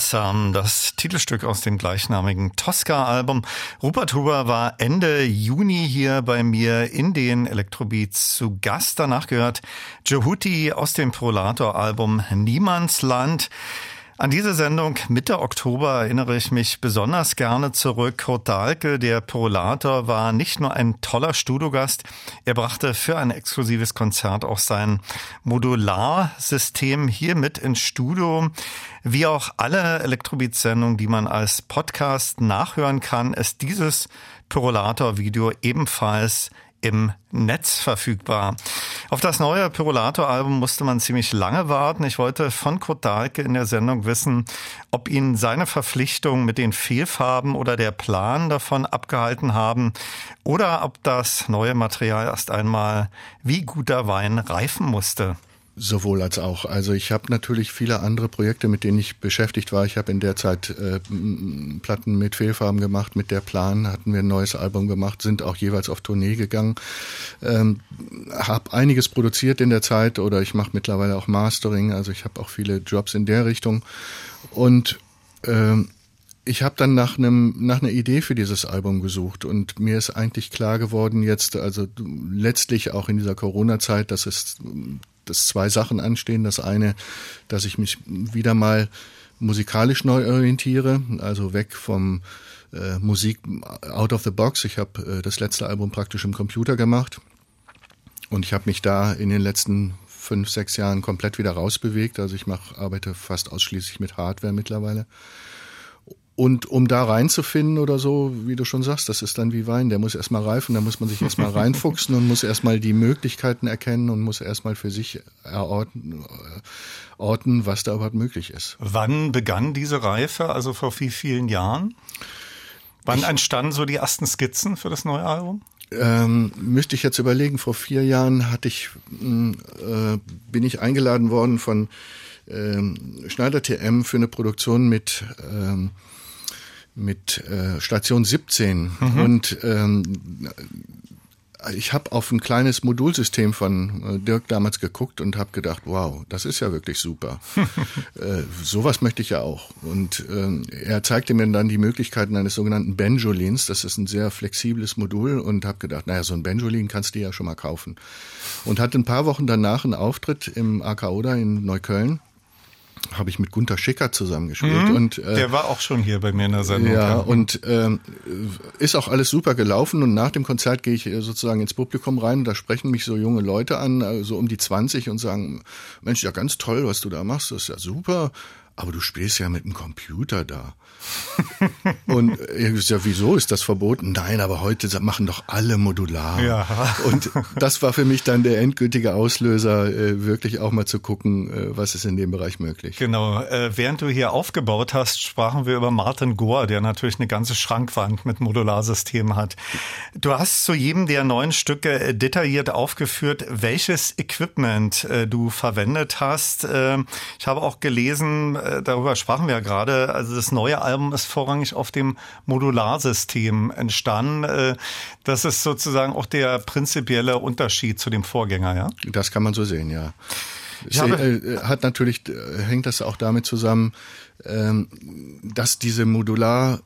Awesome, das Titelstück aus dem gleichnamigen Tosca-Album. Rupert Huber war Ende Juni hier bei mir in den Elektrobeats zu Gast. Danach gehört Jehuti aus dem Prolator-Album Niemandsland. An diese Sendung Mitte Oktober erinnere ich mich besonders gerne zurück. Kurt Dahlke, der Prolator, war nicht nur ein toller Studiogast, er brachte für ein exklusives Konzert auch sein Modularsystem hier mit ins Studio. Wie auch alle Elektrobeat-Sendungen, die man als Podcast nachhören kann, ist dieses Pyrolator-Video ebenfalls im Netz verfügbar. Auf das neue Pyrolator-Album musste man ziemlich lange warten. Ich wollte von Kurt Dahlke in der Sendung wissen, ob ihn seine Verpflichtung mit den Fehlfarben oder der Plan davon abgehalten haben oder ob das neue Material erst einmal wie guter Wein reifen musste. Sowohl als auch. Also ich habe natürlich viele andere Projekte, mit denen ich beschäftigt war. Ich habe in der Zeit äh, Platten mit Fehlfarben gemacht, mit der Plan hatten wir ein neues Album gemacht, sind auch jeweils auf Tournee gegangen. Ähm, habe einiges produziert in der Zeit oder ich mache mittlerweile auch Mastering, also ich habe auch viele Jobs in der Richtung. Und ähm, ich habe dann nach einem nach einer Idee für dieses Album gesucht und mir ist eigentlich klar geworden jetzt also letztlich auch in dieser Corona Zeit, dass es dass zwei Sachen anstehen. Das eine, dass ich mich wieder mal musikalisch neu orientiere, also weg vom äh, Musik out of the box. Ich habe äh, das letzte Album praktisch im Computer gemacht und ich habe mich da in den letzten fünf, sechs Jahren komplett wieder rausbewegt. Also ich mach, arbeite fast ausschließlich mit Hardware mittlerweile. Und um da reinzufinden oder so, wie du schon sagst, das ist dann wie Wein, der muss erstmal reifen, da muss man sich erstmal reinfuchsen und muss erstmal die Möglichkeiten erkennen und muss erstmal für sich erorten, äh, orten, was da überhaupt möglich ist. Wann begann diese Reife, also vor wie vielen Jahren? Wann ich, entstanden so die ersten Skizzen für das neue Album? Ähm, müsste ich jetzt überlegen, vor vier Jahren hatte ich, hm, äh, bin ich eingeladen worden von ähm, Schneider TM für eine Produktion mit ähm, mit äh, Station 17 mhm. und ähm, ich habe auf ein kleines Modulsystem von äh, Dirk damals geguckt und habe gedacht, wow, das ist ja wirklich super. [laughs] äh, sowas möchte ich ja auch. Und äh, er zeigte mir dann die Möglichkeiten eines sogenannten Benjolins. Das ist ein sehr flexibles Modul und habe gedacht, naja, so ein Benjolin kannst du ja schon mal kaufen. Und hatte ein paar Wochen danach einen Auftritt im AK Oder in Neukölln habe ich mit Gunter Schicker zusammengespielt. Mhm, und, äh, der war auch schon hier bei mir in der Sendung. Ja, ja. und äh, ist auch alles super gelaufen. Und nach dem Konzert gehe ich äh, sozusagen ins Publikum rein und da sprechen mich so junge Leute an, äh, so um die 20 und sagen, Mensch, ja ganz toll, was du da machst, das ist ja super aber du spielst ja mit dem Computer da. [laughs] und ich ja, wieso ist das verboten? Nein, aber heute machen doch alle modular. Ja. [laughs] Und das war für mich dann der endgültige Auslöser, äh, wirklich auch mal zu gucken, äh, was ist in dem Bereich möglich. Genau. Äh, während du hier aufgebaut hast, sprachen wir über Martin Gore, der natürlich eine ganze Schrankwand mit Modularsystemen hat. Du hast zu jedem der neuen Stücke detailliert aufgeführt, welches Equipment du verwendet hast. Ich habe auch gelesen, äh, darüber sprachen wir ja gerade, also das neue Album ist vorrangig auf dem Modularsystem entstanden. Äh, das ist sozusagen auch der prinzipielle Unterschied zu dem Vorgänger, ja? Das kann man so sehen, ja. Ich habe, äh, hat natürlich, hängt das auch damit zusammen, ähm, dass diese Modular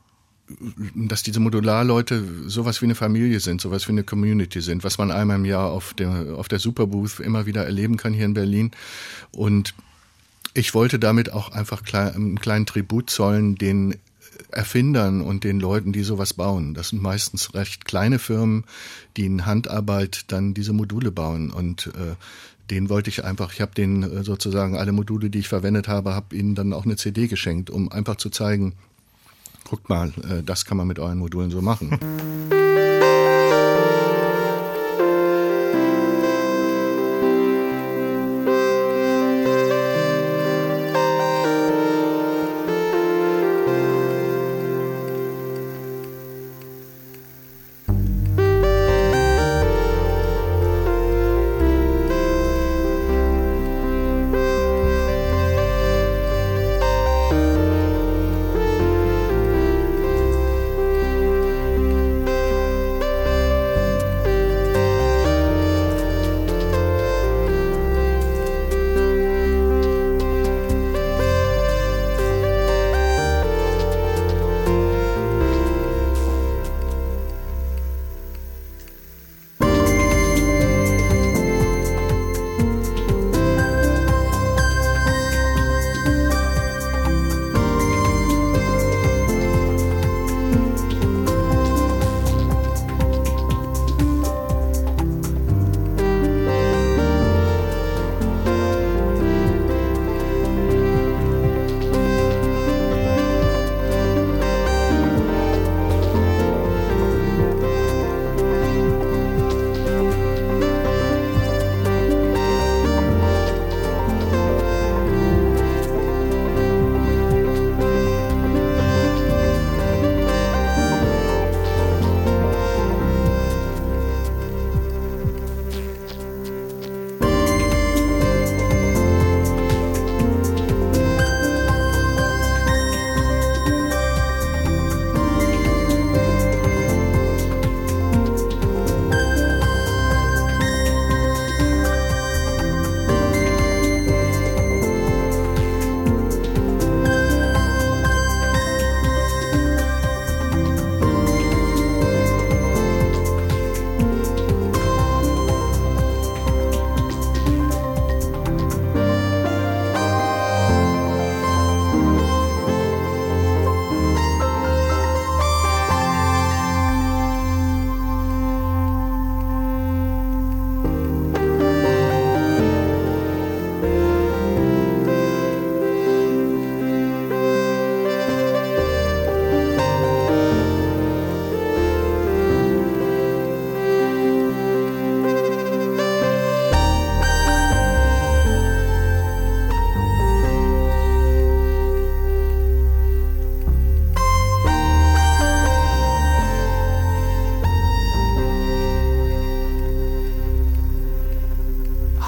dass diese Modularleute sowas wie eine Familie sind, sowas wie eine Community sind, was man einmal im Jahr auf der, auf der Superbooth immer wieder erleben kann hier in Berlin. Und ich wollte damit auch einfach einen kleinen Tribut zollen den Erfindern und den Leuten, die sowas bauen. Das sind meistens recht kleine Firmen, die in Handarbeit dann diese Module bauen und äh, den wollte ich einfach, ich habe denen äh, sozusagen alle Module, die ich verwendet habe, habe ihnen dann auch eine CD geschenkt, um einfach zu zeigen, guckt mal, äh, das kann man mit euren Modulen so machen.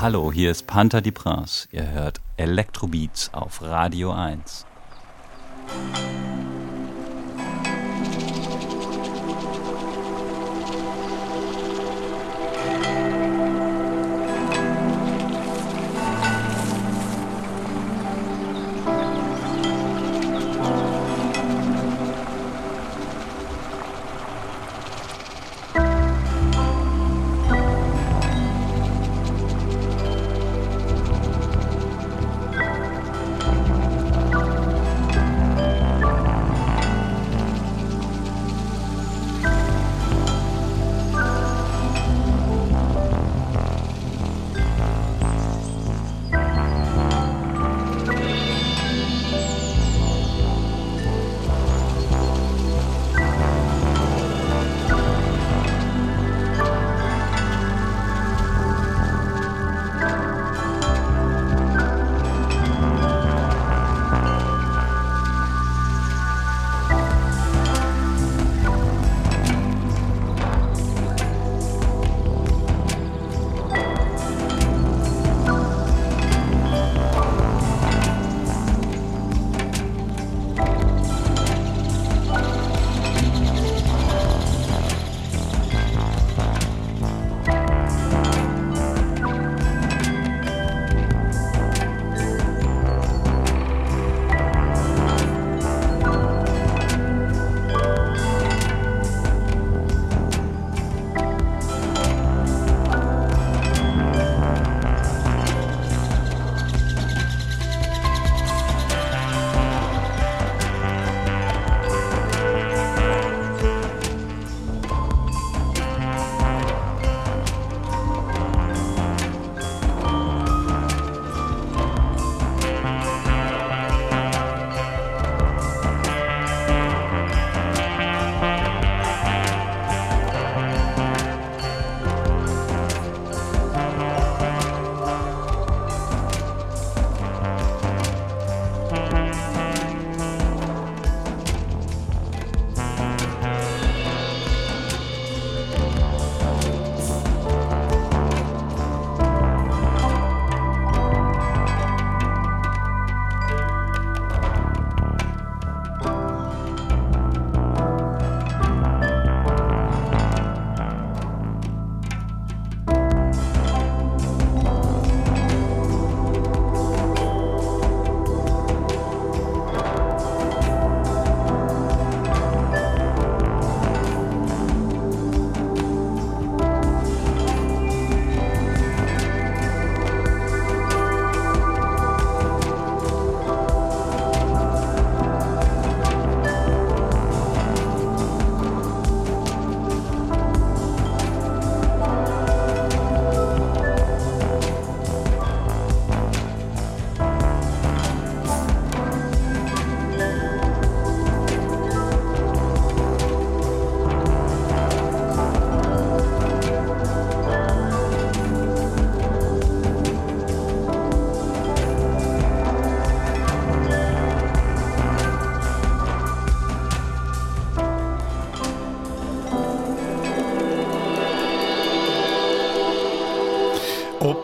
Hallo, hier ist Panther die Prince. Ihr hört Electrobeats auf Radio 1.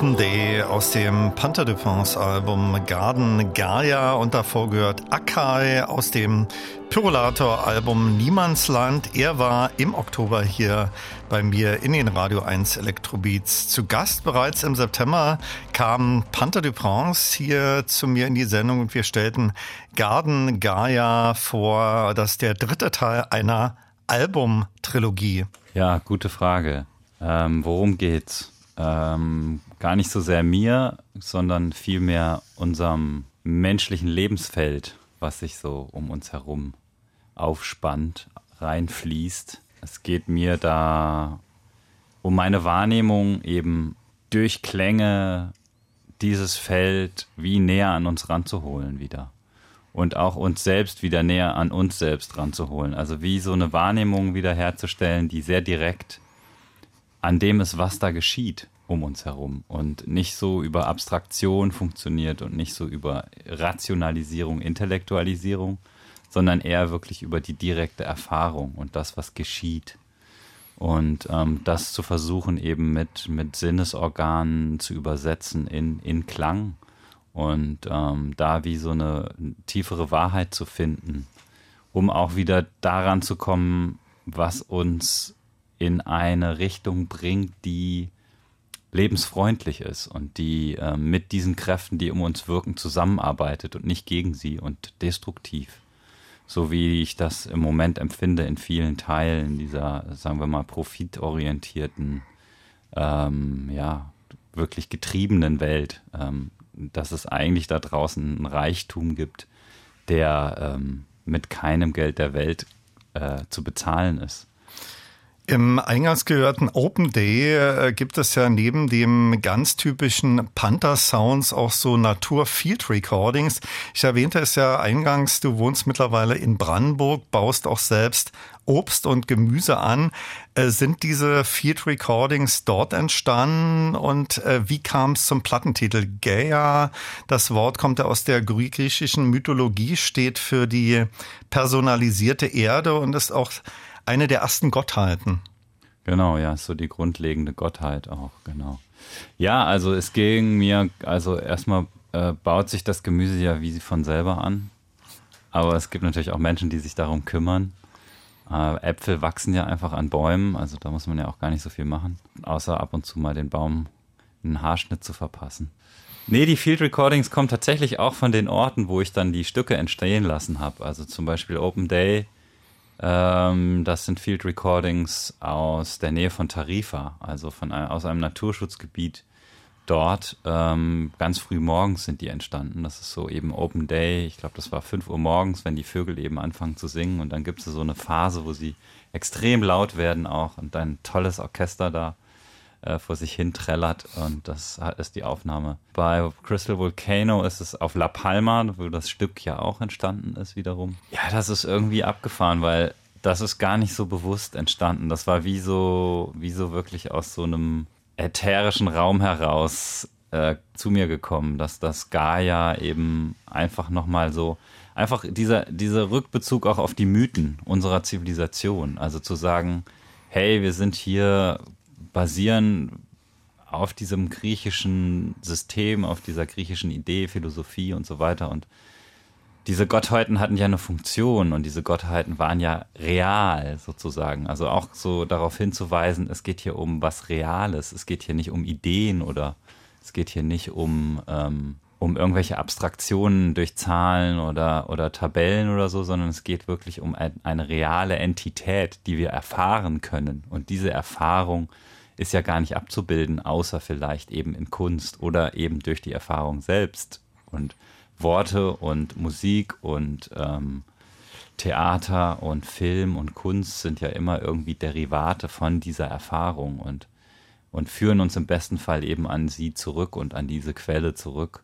Open Day aus dem Panther de France Album Garden Gaia und davor gehört Akai aus dem Pyrolator Album Niemandsland. Er war im Oktober hier bei mir in den Radio 1 Elektrobeats zu Gast. Bereits im September kam Panther de France hier zu mir in die Sendung und wir stellten Garden Gaia vor. Das ist der dritte Teil einer Albumtrilogie. Ja, gute Frage. Ähm, worum geht's? ähm, gar nicht so sehr mir, sondern vielmehr unserem menschlichen Lebensfeld, was sich so um uns herum aufspannt, reinfließt. Es geht mir da um meine Wahrnehmung eben durch Klänge dieses Feld wie näher an uns ranzuholen wieder. Und auch uns selbst wieder näher an uns selbst ranzuholen. Also wie so eine Wahrnehmung wiederherzustellen, die sehr direkt an dem ist, was da geschieht um uns herum und nicht so über Abstraktion funktioniert und nicht so über Rationalisierung, Intellektualisierung, sondern eher wirklich über die direkte Erfahrung und das, was geschieht. Und ähm, das zu versuchen, eben mit, mit Sinnesorganen zu übersetzen in, in Klang und ähm, da wie so eine tiefere Wahrheit zu finden, um auch wieder daran zu kommen, was uns in eine Richtung bringt, die lebensfreundlich ist und die äh, mit diesen Kräften, die um uns wirken, zusammenarbeitet und nicht gegen sie und destruktiv. So wie ich das im Moment empfinde in vielen Teilen dieser, sagen wir mal, profitorientierten, ähm, ja, wirklich getriebenen Welt, ähm, dass es eigentlich da draußen einen Reichtum gibt, der ähm, mit keinem Geld der Welt äh, zu bezahlen ist. Im eingangs gehörten Open Day äh, gibt es ja neben dem ganz typischen Panther Sounds auch so Natur Field Recordings. Ich erwähnte es ja eingangs, du wohnst mittlerweile in Brandenburg, baust auch selbst Obst und Gemüse an. Äh, sind diese Field Recordings dort entstanden und äh, wie kam es zum Plattentitel? Gaia, das Wort kommt ja aus der griechischen Mythologie, steht für die personalisierte Erde und ist auch eine der ersten Gottheiten. Genau, ja, so die grundlegende Gottheit auch, genau. Ja, also es ging mir, also erstmal äh, baut sich das Gemüse ja wie von selber an. Aber es gibt natürlich auch Menschen, die sich darum kümmern. Äh, Äpfel wachsen ja einfach an Bäumen, also da muss man ja auch gar nicht so viel machen, außer ab und zu mal den Baum einen Haarschnitt zu verpassen. Nee, die Field Recordings kommen tatsächlich auch von den Orten, wo ich dann die Stücke entstehen lassen habe. Also zum Beispiel Open Day das sind Field Recordings aus der Nähe von Tarifa, also von aus einem Naturschutzgebiet dort. Ähm, ganz früh morgens sind die entstanden. Das ist so eben Open Day. Ich glaube, das war 5 Uhr morgens, wenn die Vögel eben anfangen zu singen. Und dann gibt es so eine Phase, wo sie extrem laut werden auch und ein tolles Orchester da äh, vor sich hin trällert und das ist die Aufnahme. Bei Crystal Volcano ist es auf La Palma, wo das Stück ja auch entstanden ist wiederum. Ja, das ist irgendwie abgefahren, weil das ist gar nicht so bewusst entstanden. Das war wie so, wie so wirklich aus so einem ätherischen Raum heraus äh, zu mir gekommen, dass das Gaia eben einfach nochmal so, einfach dieser, dieser Rückbezug auch auf die Mythen unserer Zivilisation. Also zu sagen, hey, wir sind hier basieren auf diesem griechischen System, auf dieser griechischen Idee, Philosophie und so weiter. Und diese Gottheiten hatten ja eine Funktion und diese Gottheiten waren ja real sozusagen. Also auch so darauf hinzuweisen, es geht hier um was Reales. Es geht hier nicht um Ideen oder es geht hier nicht um, ähm, um irgendwelche Abstraktionen durch Zahlen oder, oder Tabellen oder so, sondern es geht wirklich um ein, eine reale Entität, die wir erfahren können. Und diese Erfahrung ist ja gar nicht abzubilden, außer vielleicht eben in Kunst oder eben durch die Erfahrung selbst. Und Worte und Musik und ähm, Theater und Film und Kunst sind ja immer irgendwie Derivate von dieser Erfahrung und, und führen uns im besten Fall eben an sie zurück und an diese Quelle zurück.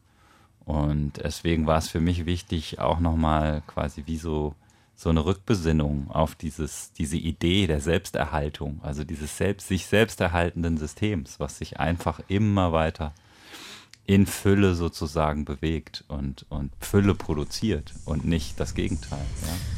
Und deswegen war es für mich wichtig, auch nochmal quasi wie so so eine Rückbesinnung auf dieses, diese Idee der Selbsterhaltung, also dieses selbst, sich selbst erhaltenden Systems, was sich einfach immer weiter in Fülle sozusagen bewegt und, und Fülle produziert und nicht das Gegenteil. Ja.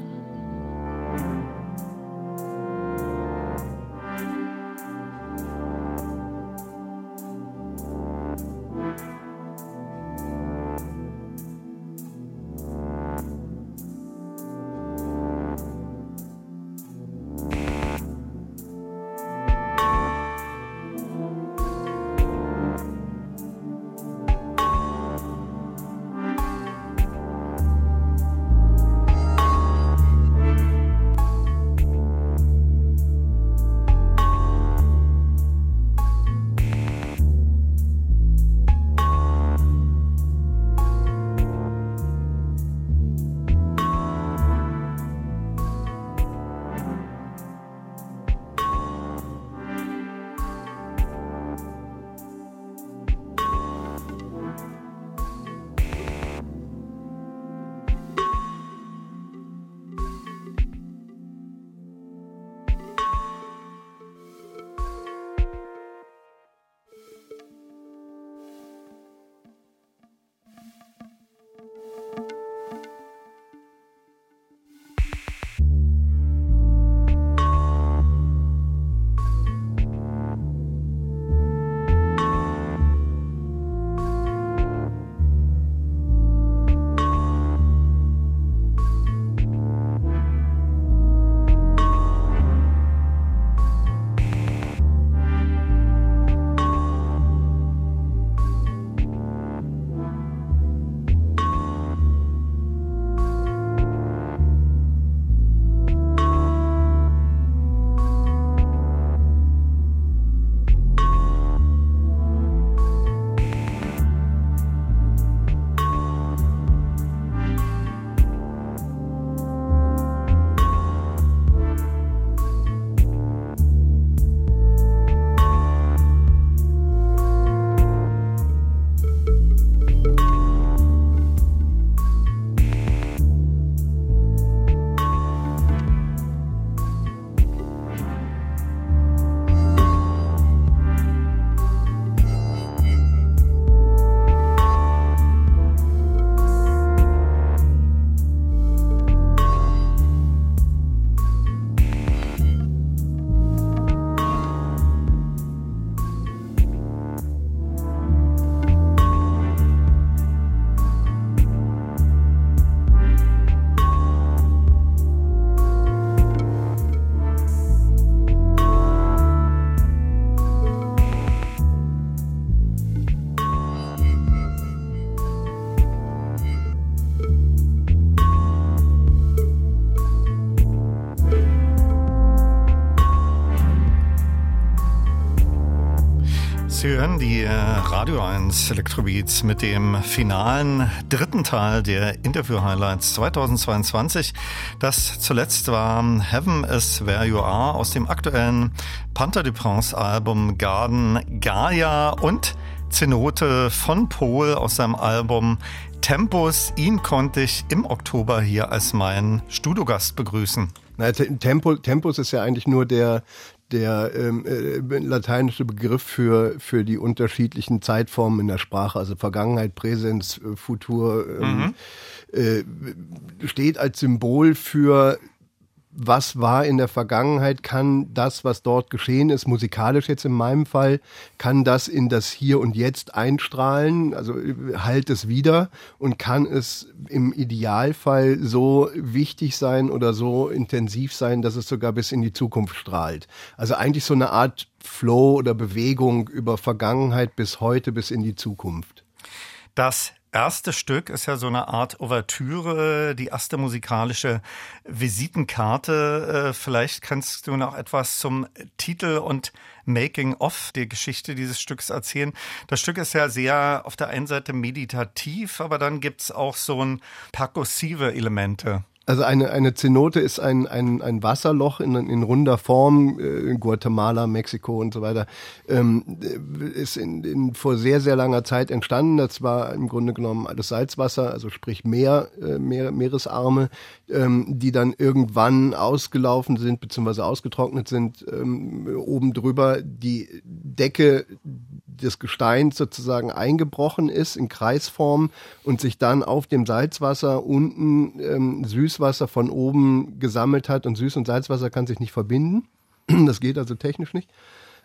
Hören die äh, Radio 1 Electrobeats mit dem finalen dritten Teil der Interview-Highlights 2022. Das zuletzt war Heaven is Where You Are aus dem aktuellen Panther du Prince Album Garden Gaia und Zenote von Pol aus seinem Album Tempus. Ihn konnte ich im Oktober hier als meinen Studiogast begrüßen. Tempo, Tempus ist ja eigentlich nur der, der ähm, äh, lateinische Begriff für, für die unterschiedlichen Zeitformen in der Sprache, also Vergangenheit, Präsens, äh, Futur, ähm, mhm. äh, steht als Symbol für was war in der Vergangenheit, kann das, was dort geschehen ist, musikalisch jetzt in meinem Fall, kann das in das Hier und Jetzt einstrahlen, also halt es wieder und kann es im Idealfall so wichtig sein oder so intensiv sein, dass es sogar bis in die Zukunft strahlt. Also eigentlich so eine Art Flow oder Bewegung über Vergangenheit bis heute, bis in die Zukunft. Das erste Stück ist ja so eine Art Ouvertüre, die erste musikalische Visitenkarte. Äh, vielleicht kannst du noch etwas zum Titel und Making of der Geschichte dieses Stücks erzählen. Das Stück ist ja sehr auf der einen Seite meditativ, aber dann gibt's auch so ein perkussive Elemente. Also eine, eine Zenote ist ein, ein, ein Wasserloch in, in runder Form, äh, in Guatemala, Mexiko und so weiter, ähm, ist in, in, vor sehr, sehr langer Zeit entstanden. Das war im Grunde genommen alles Salzwasser, also sprich Meer, äh, Meer Meeresarme, ähm, die dann irgendwann ausgelaufen sind, beziehungsweise ausgetrocknet sind, ähm, oben drüber die Decke des Gesteins sozusagen eingebrochen ist in Kreisform und sich dann auf dem Salzwasser unten ähm, Süßwasser von oben gesammelt hat und Süß- und Salzwasser kann sich nicht verbinden. Das geht also technisch nicht.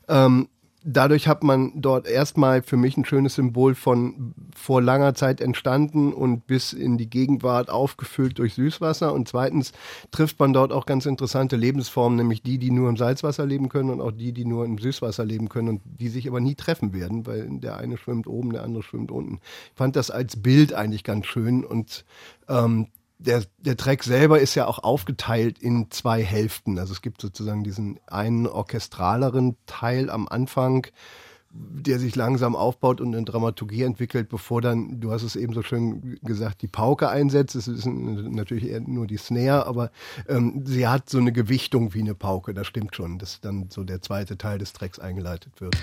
Ähm, dadurch hat man dort erstmal für mich ein schönes Symbol von vor langer Zeit entstanden und bis in die Gegenwart aufgefüllt durch Süßwasser. Und zweitens trifft man dort auch ganz interessante Lebensformen, nämlich die, die nur im Salzwasser leben können und auch die, die nur im Süßwasser leben können und die sich aber nie treffen werden, weil der eine schwimmt oben, der andere schwimmt unten. Ich fand das als Bild eigentlich ganz schön und ähm, der, der Track selber ist ja auch aufgeteilt in zwei Hälften. Also es gibt sozusagen diesen einen orchestraleren Teil am Anfang, der sich langsam aufbaut und eine Dramaturgie entwickelt, bevor dann, du hast es eben so schön gesagt, die Pauke einsetzt. Es ist natürlich eher nur die Snare, aber ähm, sie hat so eine Gewichtung wie eine Pauke, das stimmt schon, dass dann so der zweite Teil des Tracks eingeleitet wird.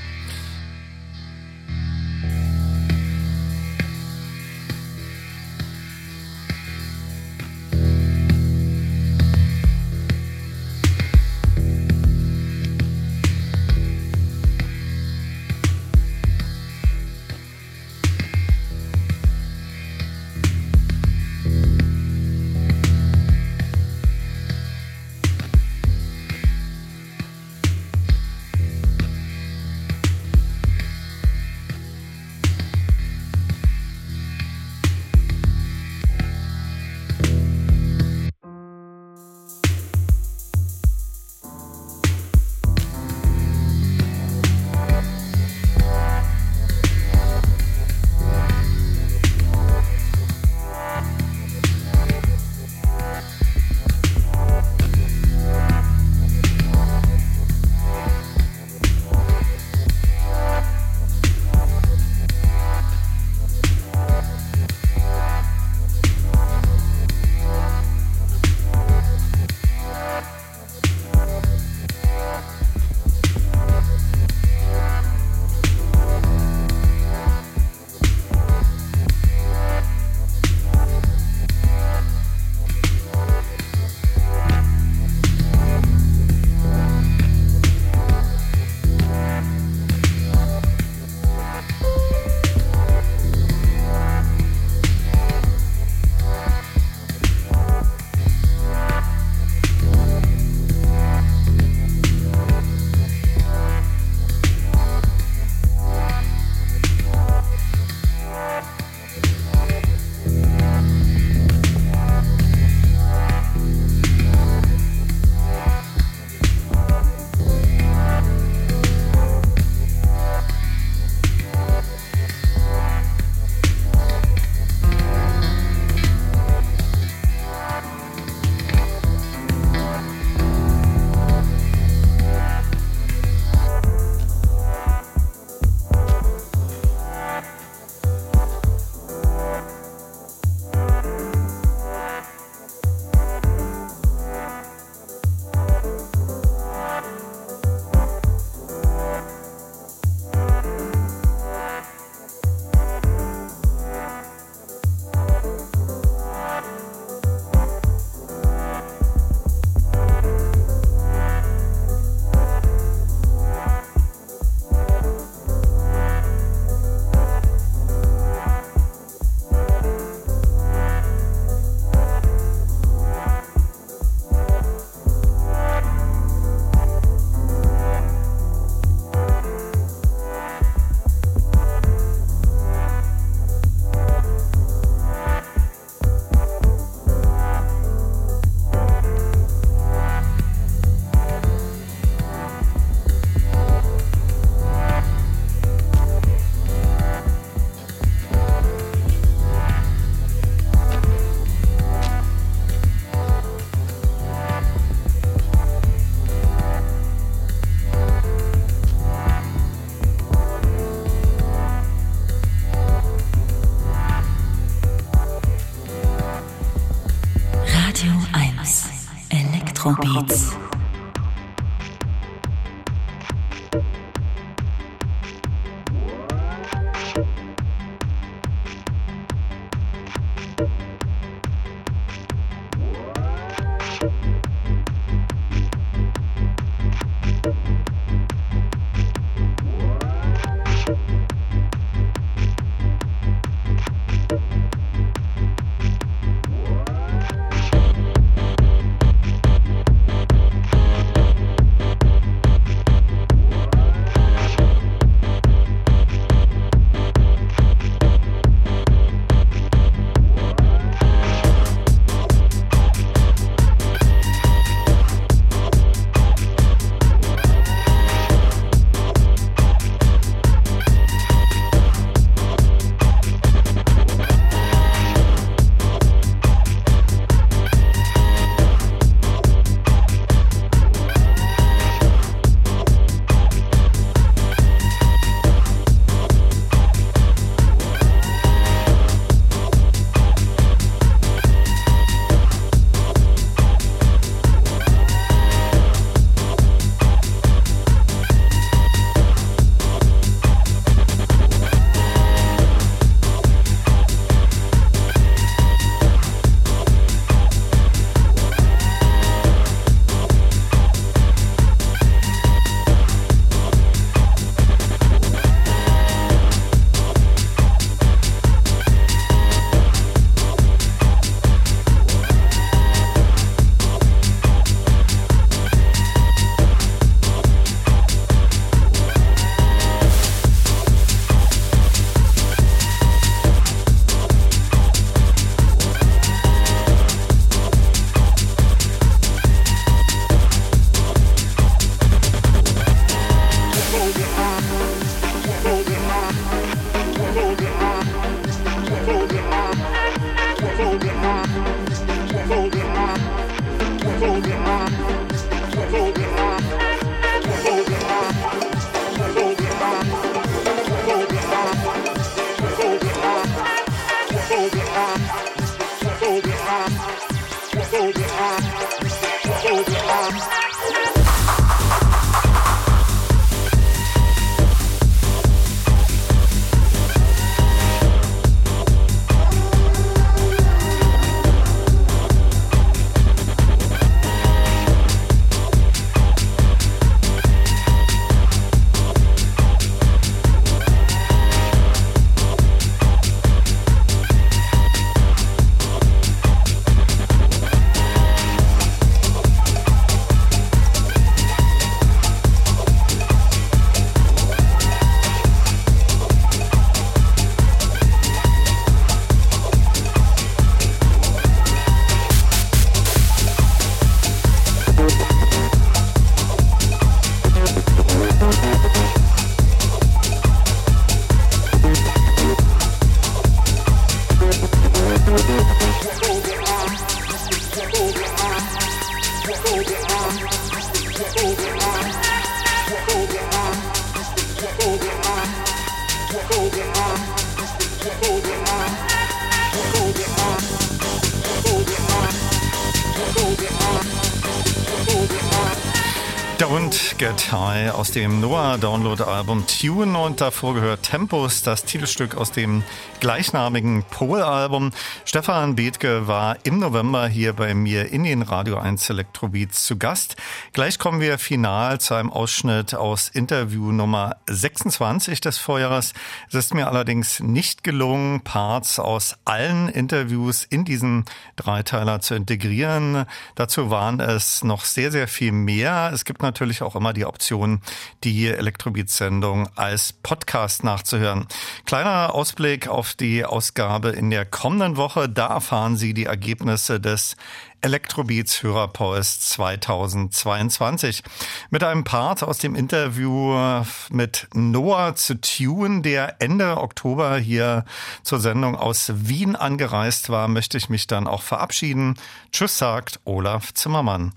Dem Noah Download Album Tune und davor gehört Tempus, das Titelstück aus dem gleichnamigen Pol-Album. Stefan Bethke war im November hier bei mir in den Radio 1 Electrobeats zu Gast. Gleich kommen wir final zu einem Ausschnitt aus Interview Nummer 26 des Vorjahres. Es ist mir allerdings nicht gelungen, Parts aus allen Interviews in diesen Dreiteiler zu integrieren. Dazu waren es noch sehr, sehr viel mehr. Es gibt natürlich auch immer die Option, die Elektrobeat-Sendung als Podcast nachzuhören. Kleiner Ausblick auf die Ausgabe in der kommenden Woche. Da erfahren Sie die Ergebnisse des Electrobeats Hörerpulse 2022 mit einem Part aus dem Interview mit Noah zu Tune, der Ende Oktober hier zur Sendung aus Wien angereist war, möchte ich mich dann auch verabschieden. Tschüss sagt Olaf Zimmermann.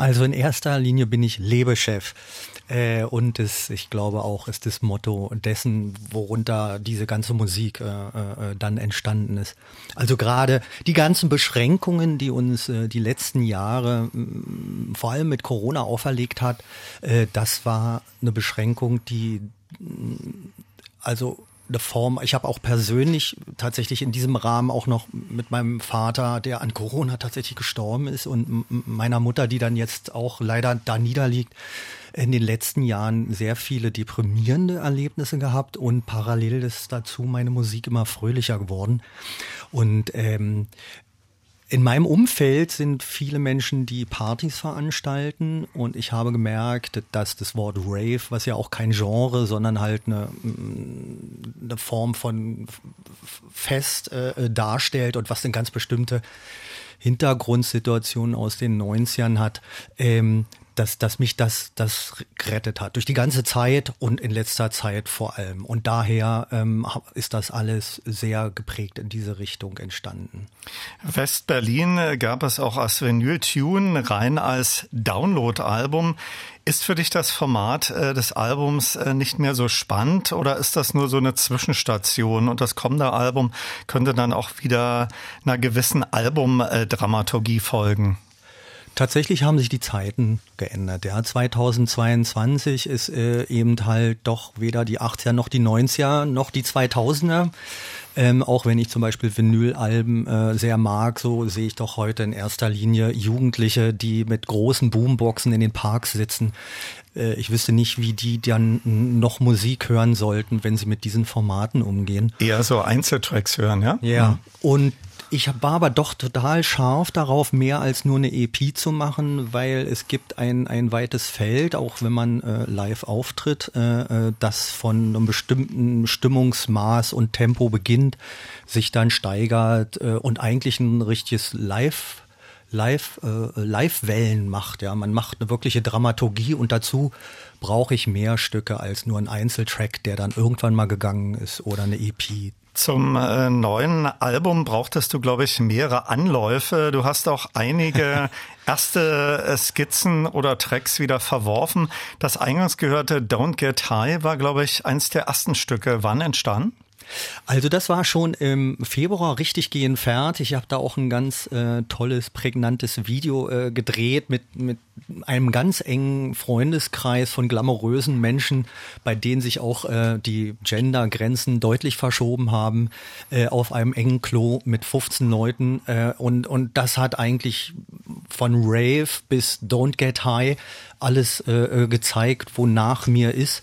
Also in erster Linie bin ich Lebechef. Äh, und es, ich glaube auch, ist das Motto dessen, worunter diese ganze Musik äh, äh, dann entstanden ist. Also gerade die ganzen Beschränkungen, die uns äh, die letzten Jahre mh, vor allem mit Corona auferlegt hat, äh, das war eine Beschränkung, die mh, also eine Form. Ich habe auch persönlich tatsächlich in diesem Rahmen auch noch mit meinem Vater, der an Corona tatsächlich gestorben ist, und meiner Mutter, die dann jetzt auch leider da niederliegt, in den letzten Jahren sehr viele deprimierende Erlebnisse gehabt und parallel ist dazu meine Musik immer fröhlicher geworden. Und ähm, in meinem Umfeld sind viele Menschen, die Partys veranstalten. Und ich habe gemerkt, dass das Wort Rave, was ja auch kein Genre, sondern halt eine, eine Form von Fest äh, darstellt und was eine ganz bestimmte Hintergrundsituation aus den 90ern hat, ähm, dass, dass mich das, das gerettet hat. Durch die ganze Zeit und in letzter Zeit vor allem. Und daher ähm, ist das alles sehr geprägt in diese Richtung entstanden. West-Berlin gab es auch als Vinyl-Tune, rein als Download-Album. Ist für dich das Format äh, des Albums äh, nicht mehr so spannend oder ist das nur so eine Zwischenstation und das kommende Album könnte dann auch wieder einer gewissen Albumdramaturgie folgen? Tatsächlich haben sich die Zeiten geändert. Ja, 2022 ist äh, eben halt doch weder die 80er noch die 90er noch die 2000er. Ähm, auch wenn ich zum Beispiel Vinylalben äh, sehr mag, so sehe ich doch heute in erster Linie Jugendliche, die mit großen Boomboxen in den Parks sitzen. Äh, ich wüsste nicht, wie die dann noch Musik hören sollten, wenn sie mit diesen Formaten umgehen. Eher so Einzeltracks hören, ja? Ja. Und ich war aber doch total scharf darauf, mehr als nur eine EP zu machen, weil es gibt ein, ein weites Feld, auch wenn man äh, live auftritt, äh, äh das von einem bestimmten Stimmungsmaß und Tempo beginnt, sich dann steigert äh, und eigentlich ein richtiges Live Live, äh, Live-Wellen macht. Ja, man macht eine wirkliche Dramaturgie und dazu brauche ich mehr Stücke als nur ein Einzeltrack, der dann irgendwann mal gegangen ist oder eine EP. Zum äh, neuen Album brauchtest du, glaube ich, mehrere Anläufe. Du hast auch einige [laughs] erste äh, Skizzen oder Tracks wieder verworfen. Das eingangs gehörte Don't Get High war, glaube ich, eins der ersten Stücke. Wann entstanden? Also das war schon im Februar richtig gehend fertig. Ich habe da auch ein ganz äh, tolles, prägnantes Video äh, gedreht mit, mit einem ganz engen Freundeskreis von glamourösen Menschen, bei denen sich auch äh, die Gendergrenzen deutlich verschoben haben, äh, auf einem engen Klo mit 15 Leuten. Äh, und, und das hat eigentlich von Rave bis Don't Get High alles äh, äh gezeigt, wonach mir ist.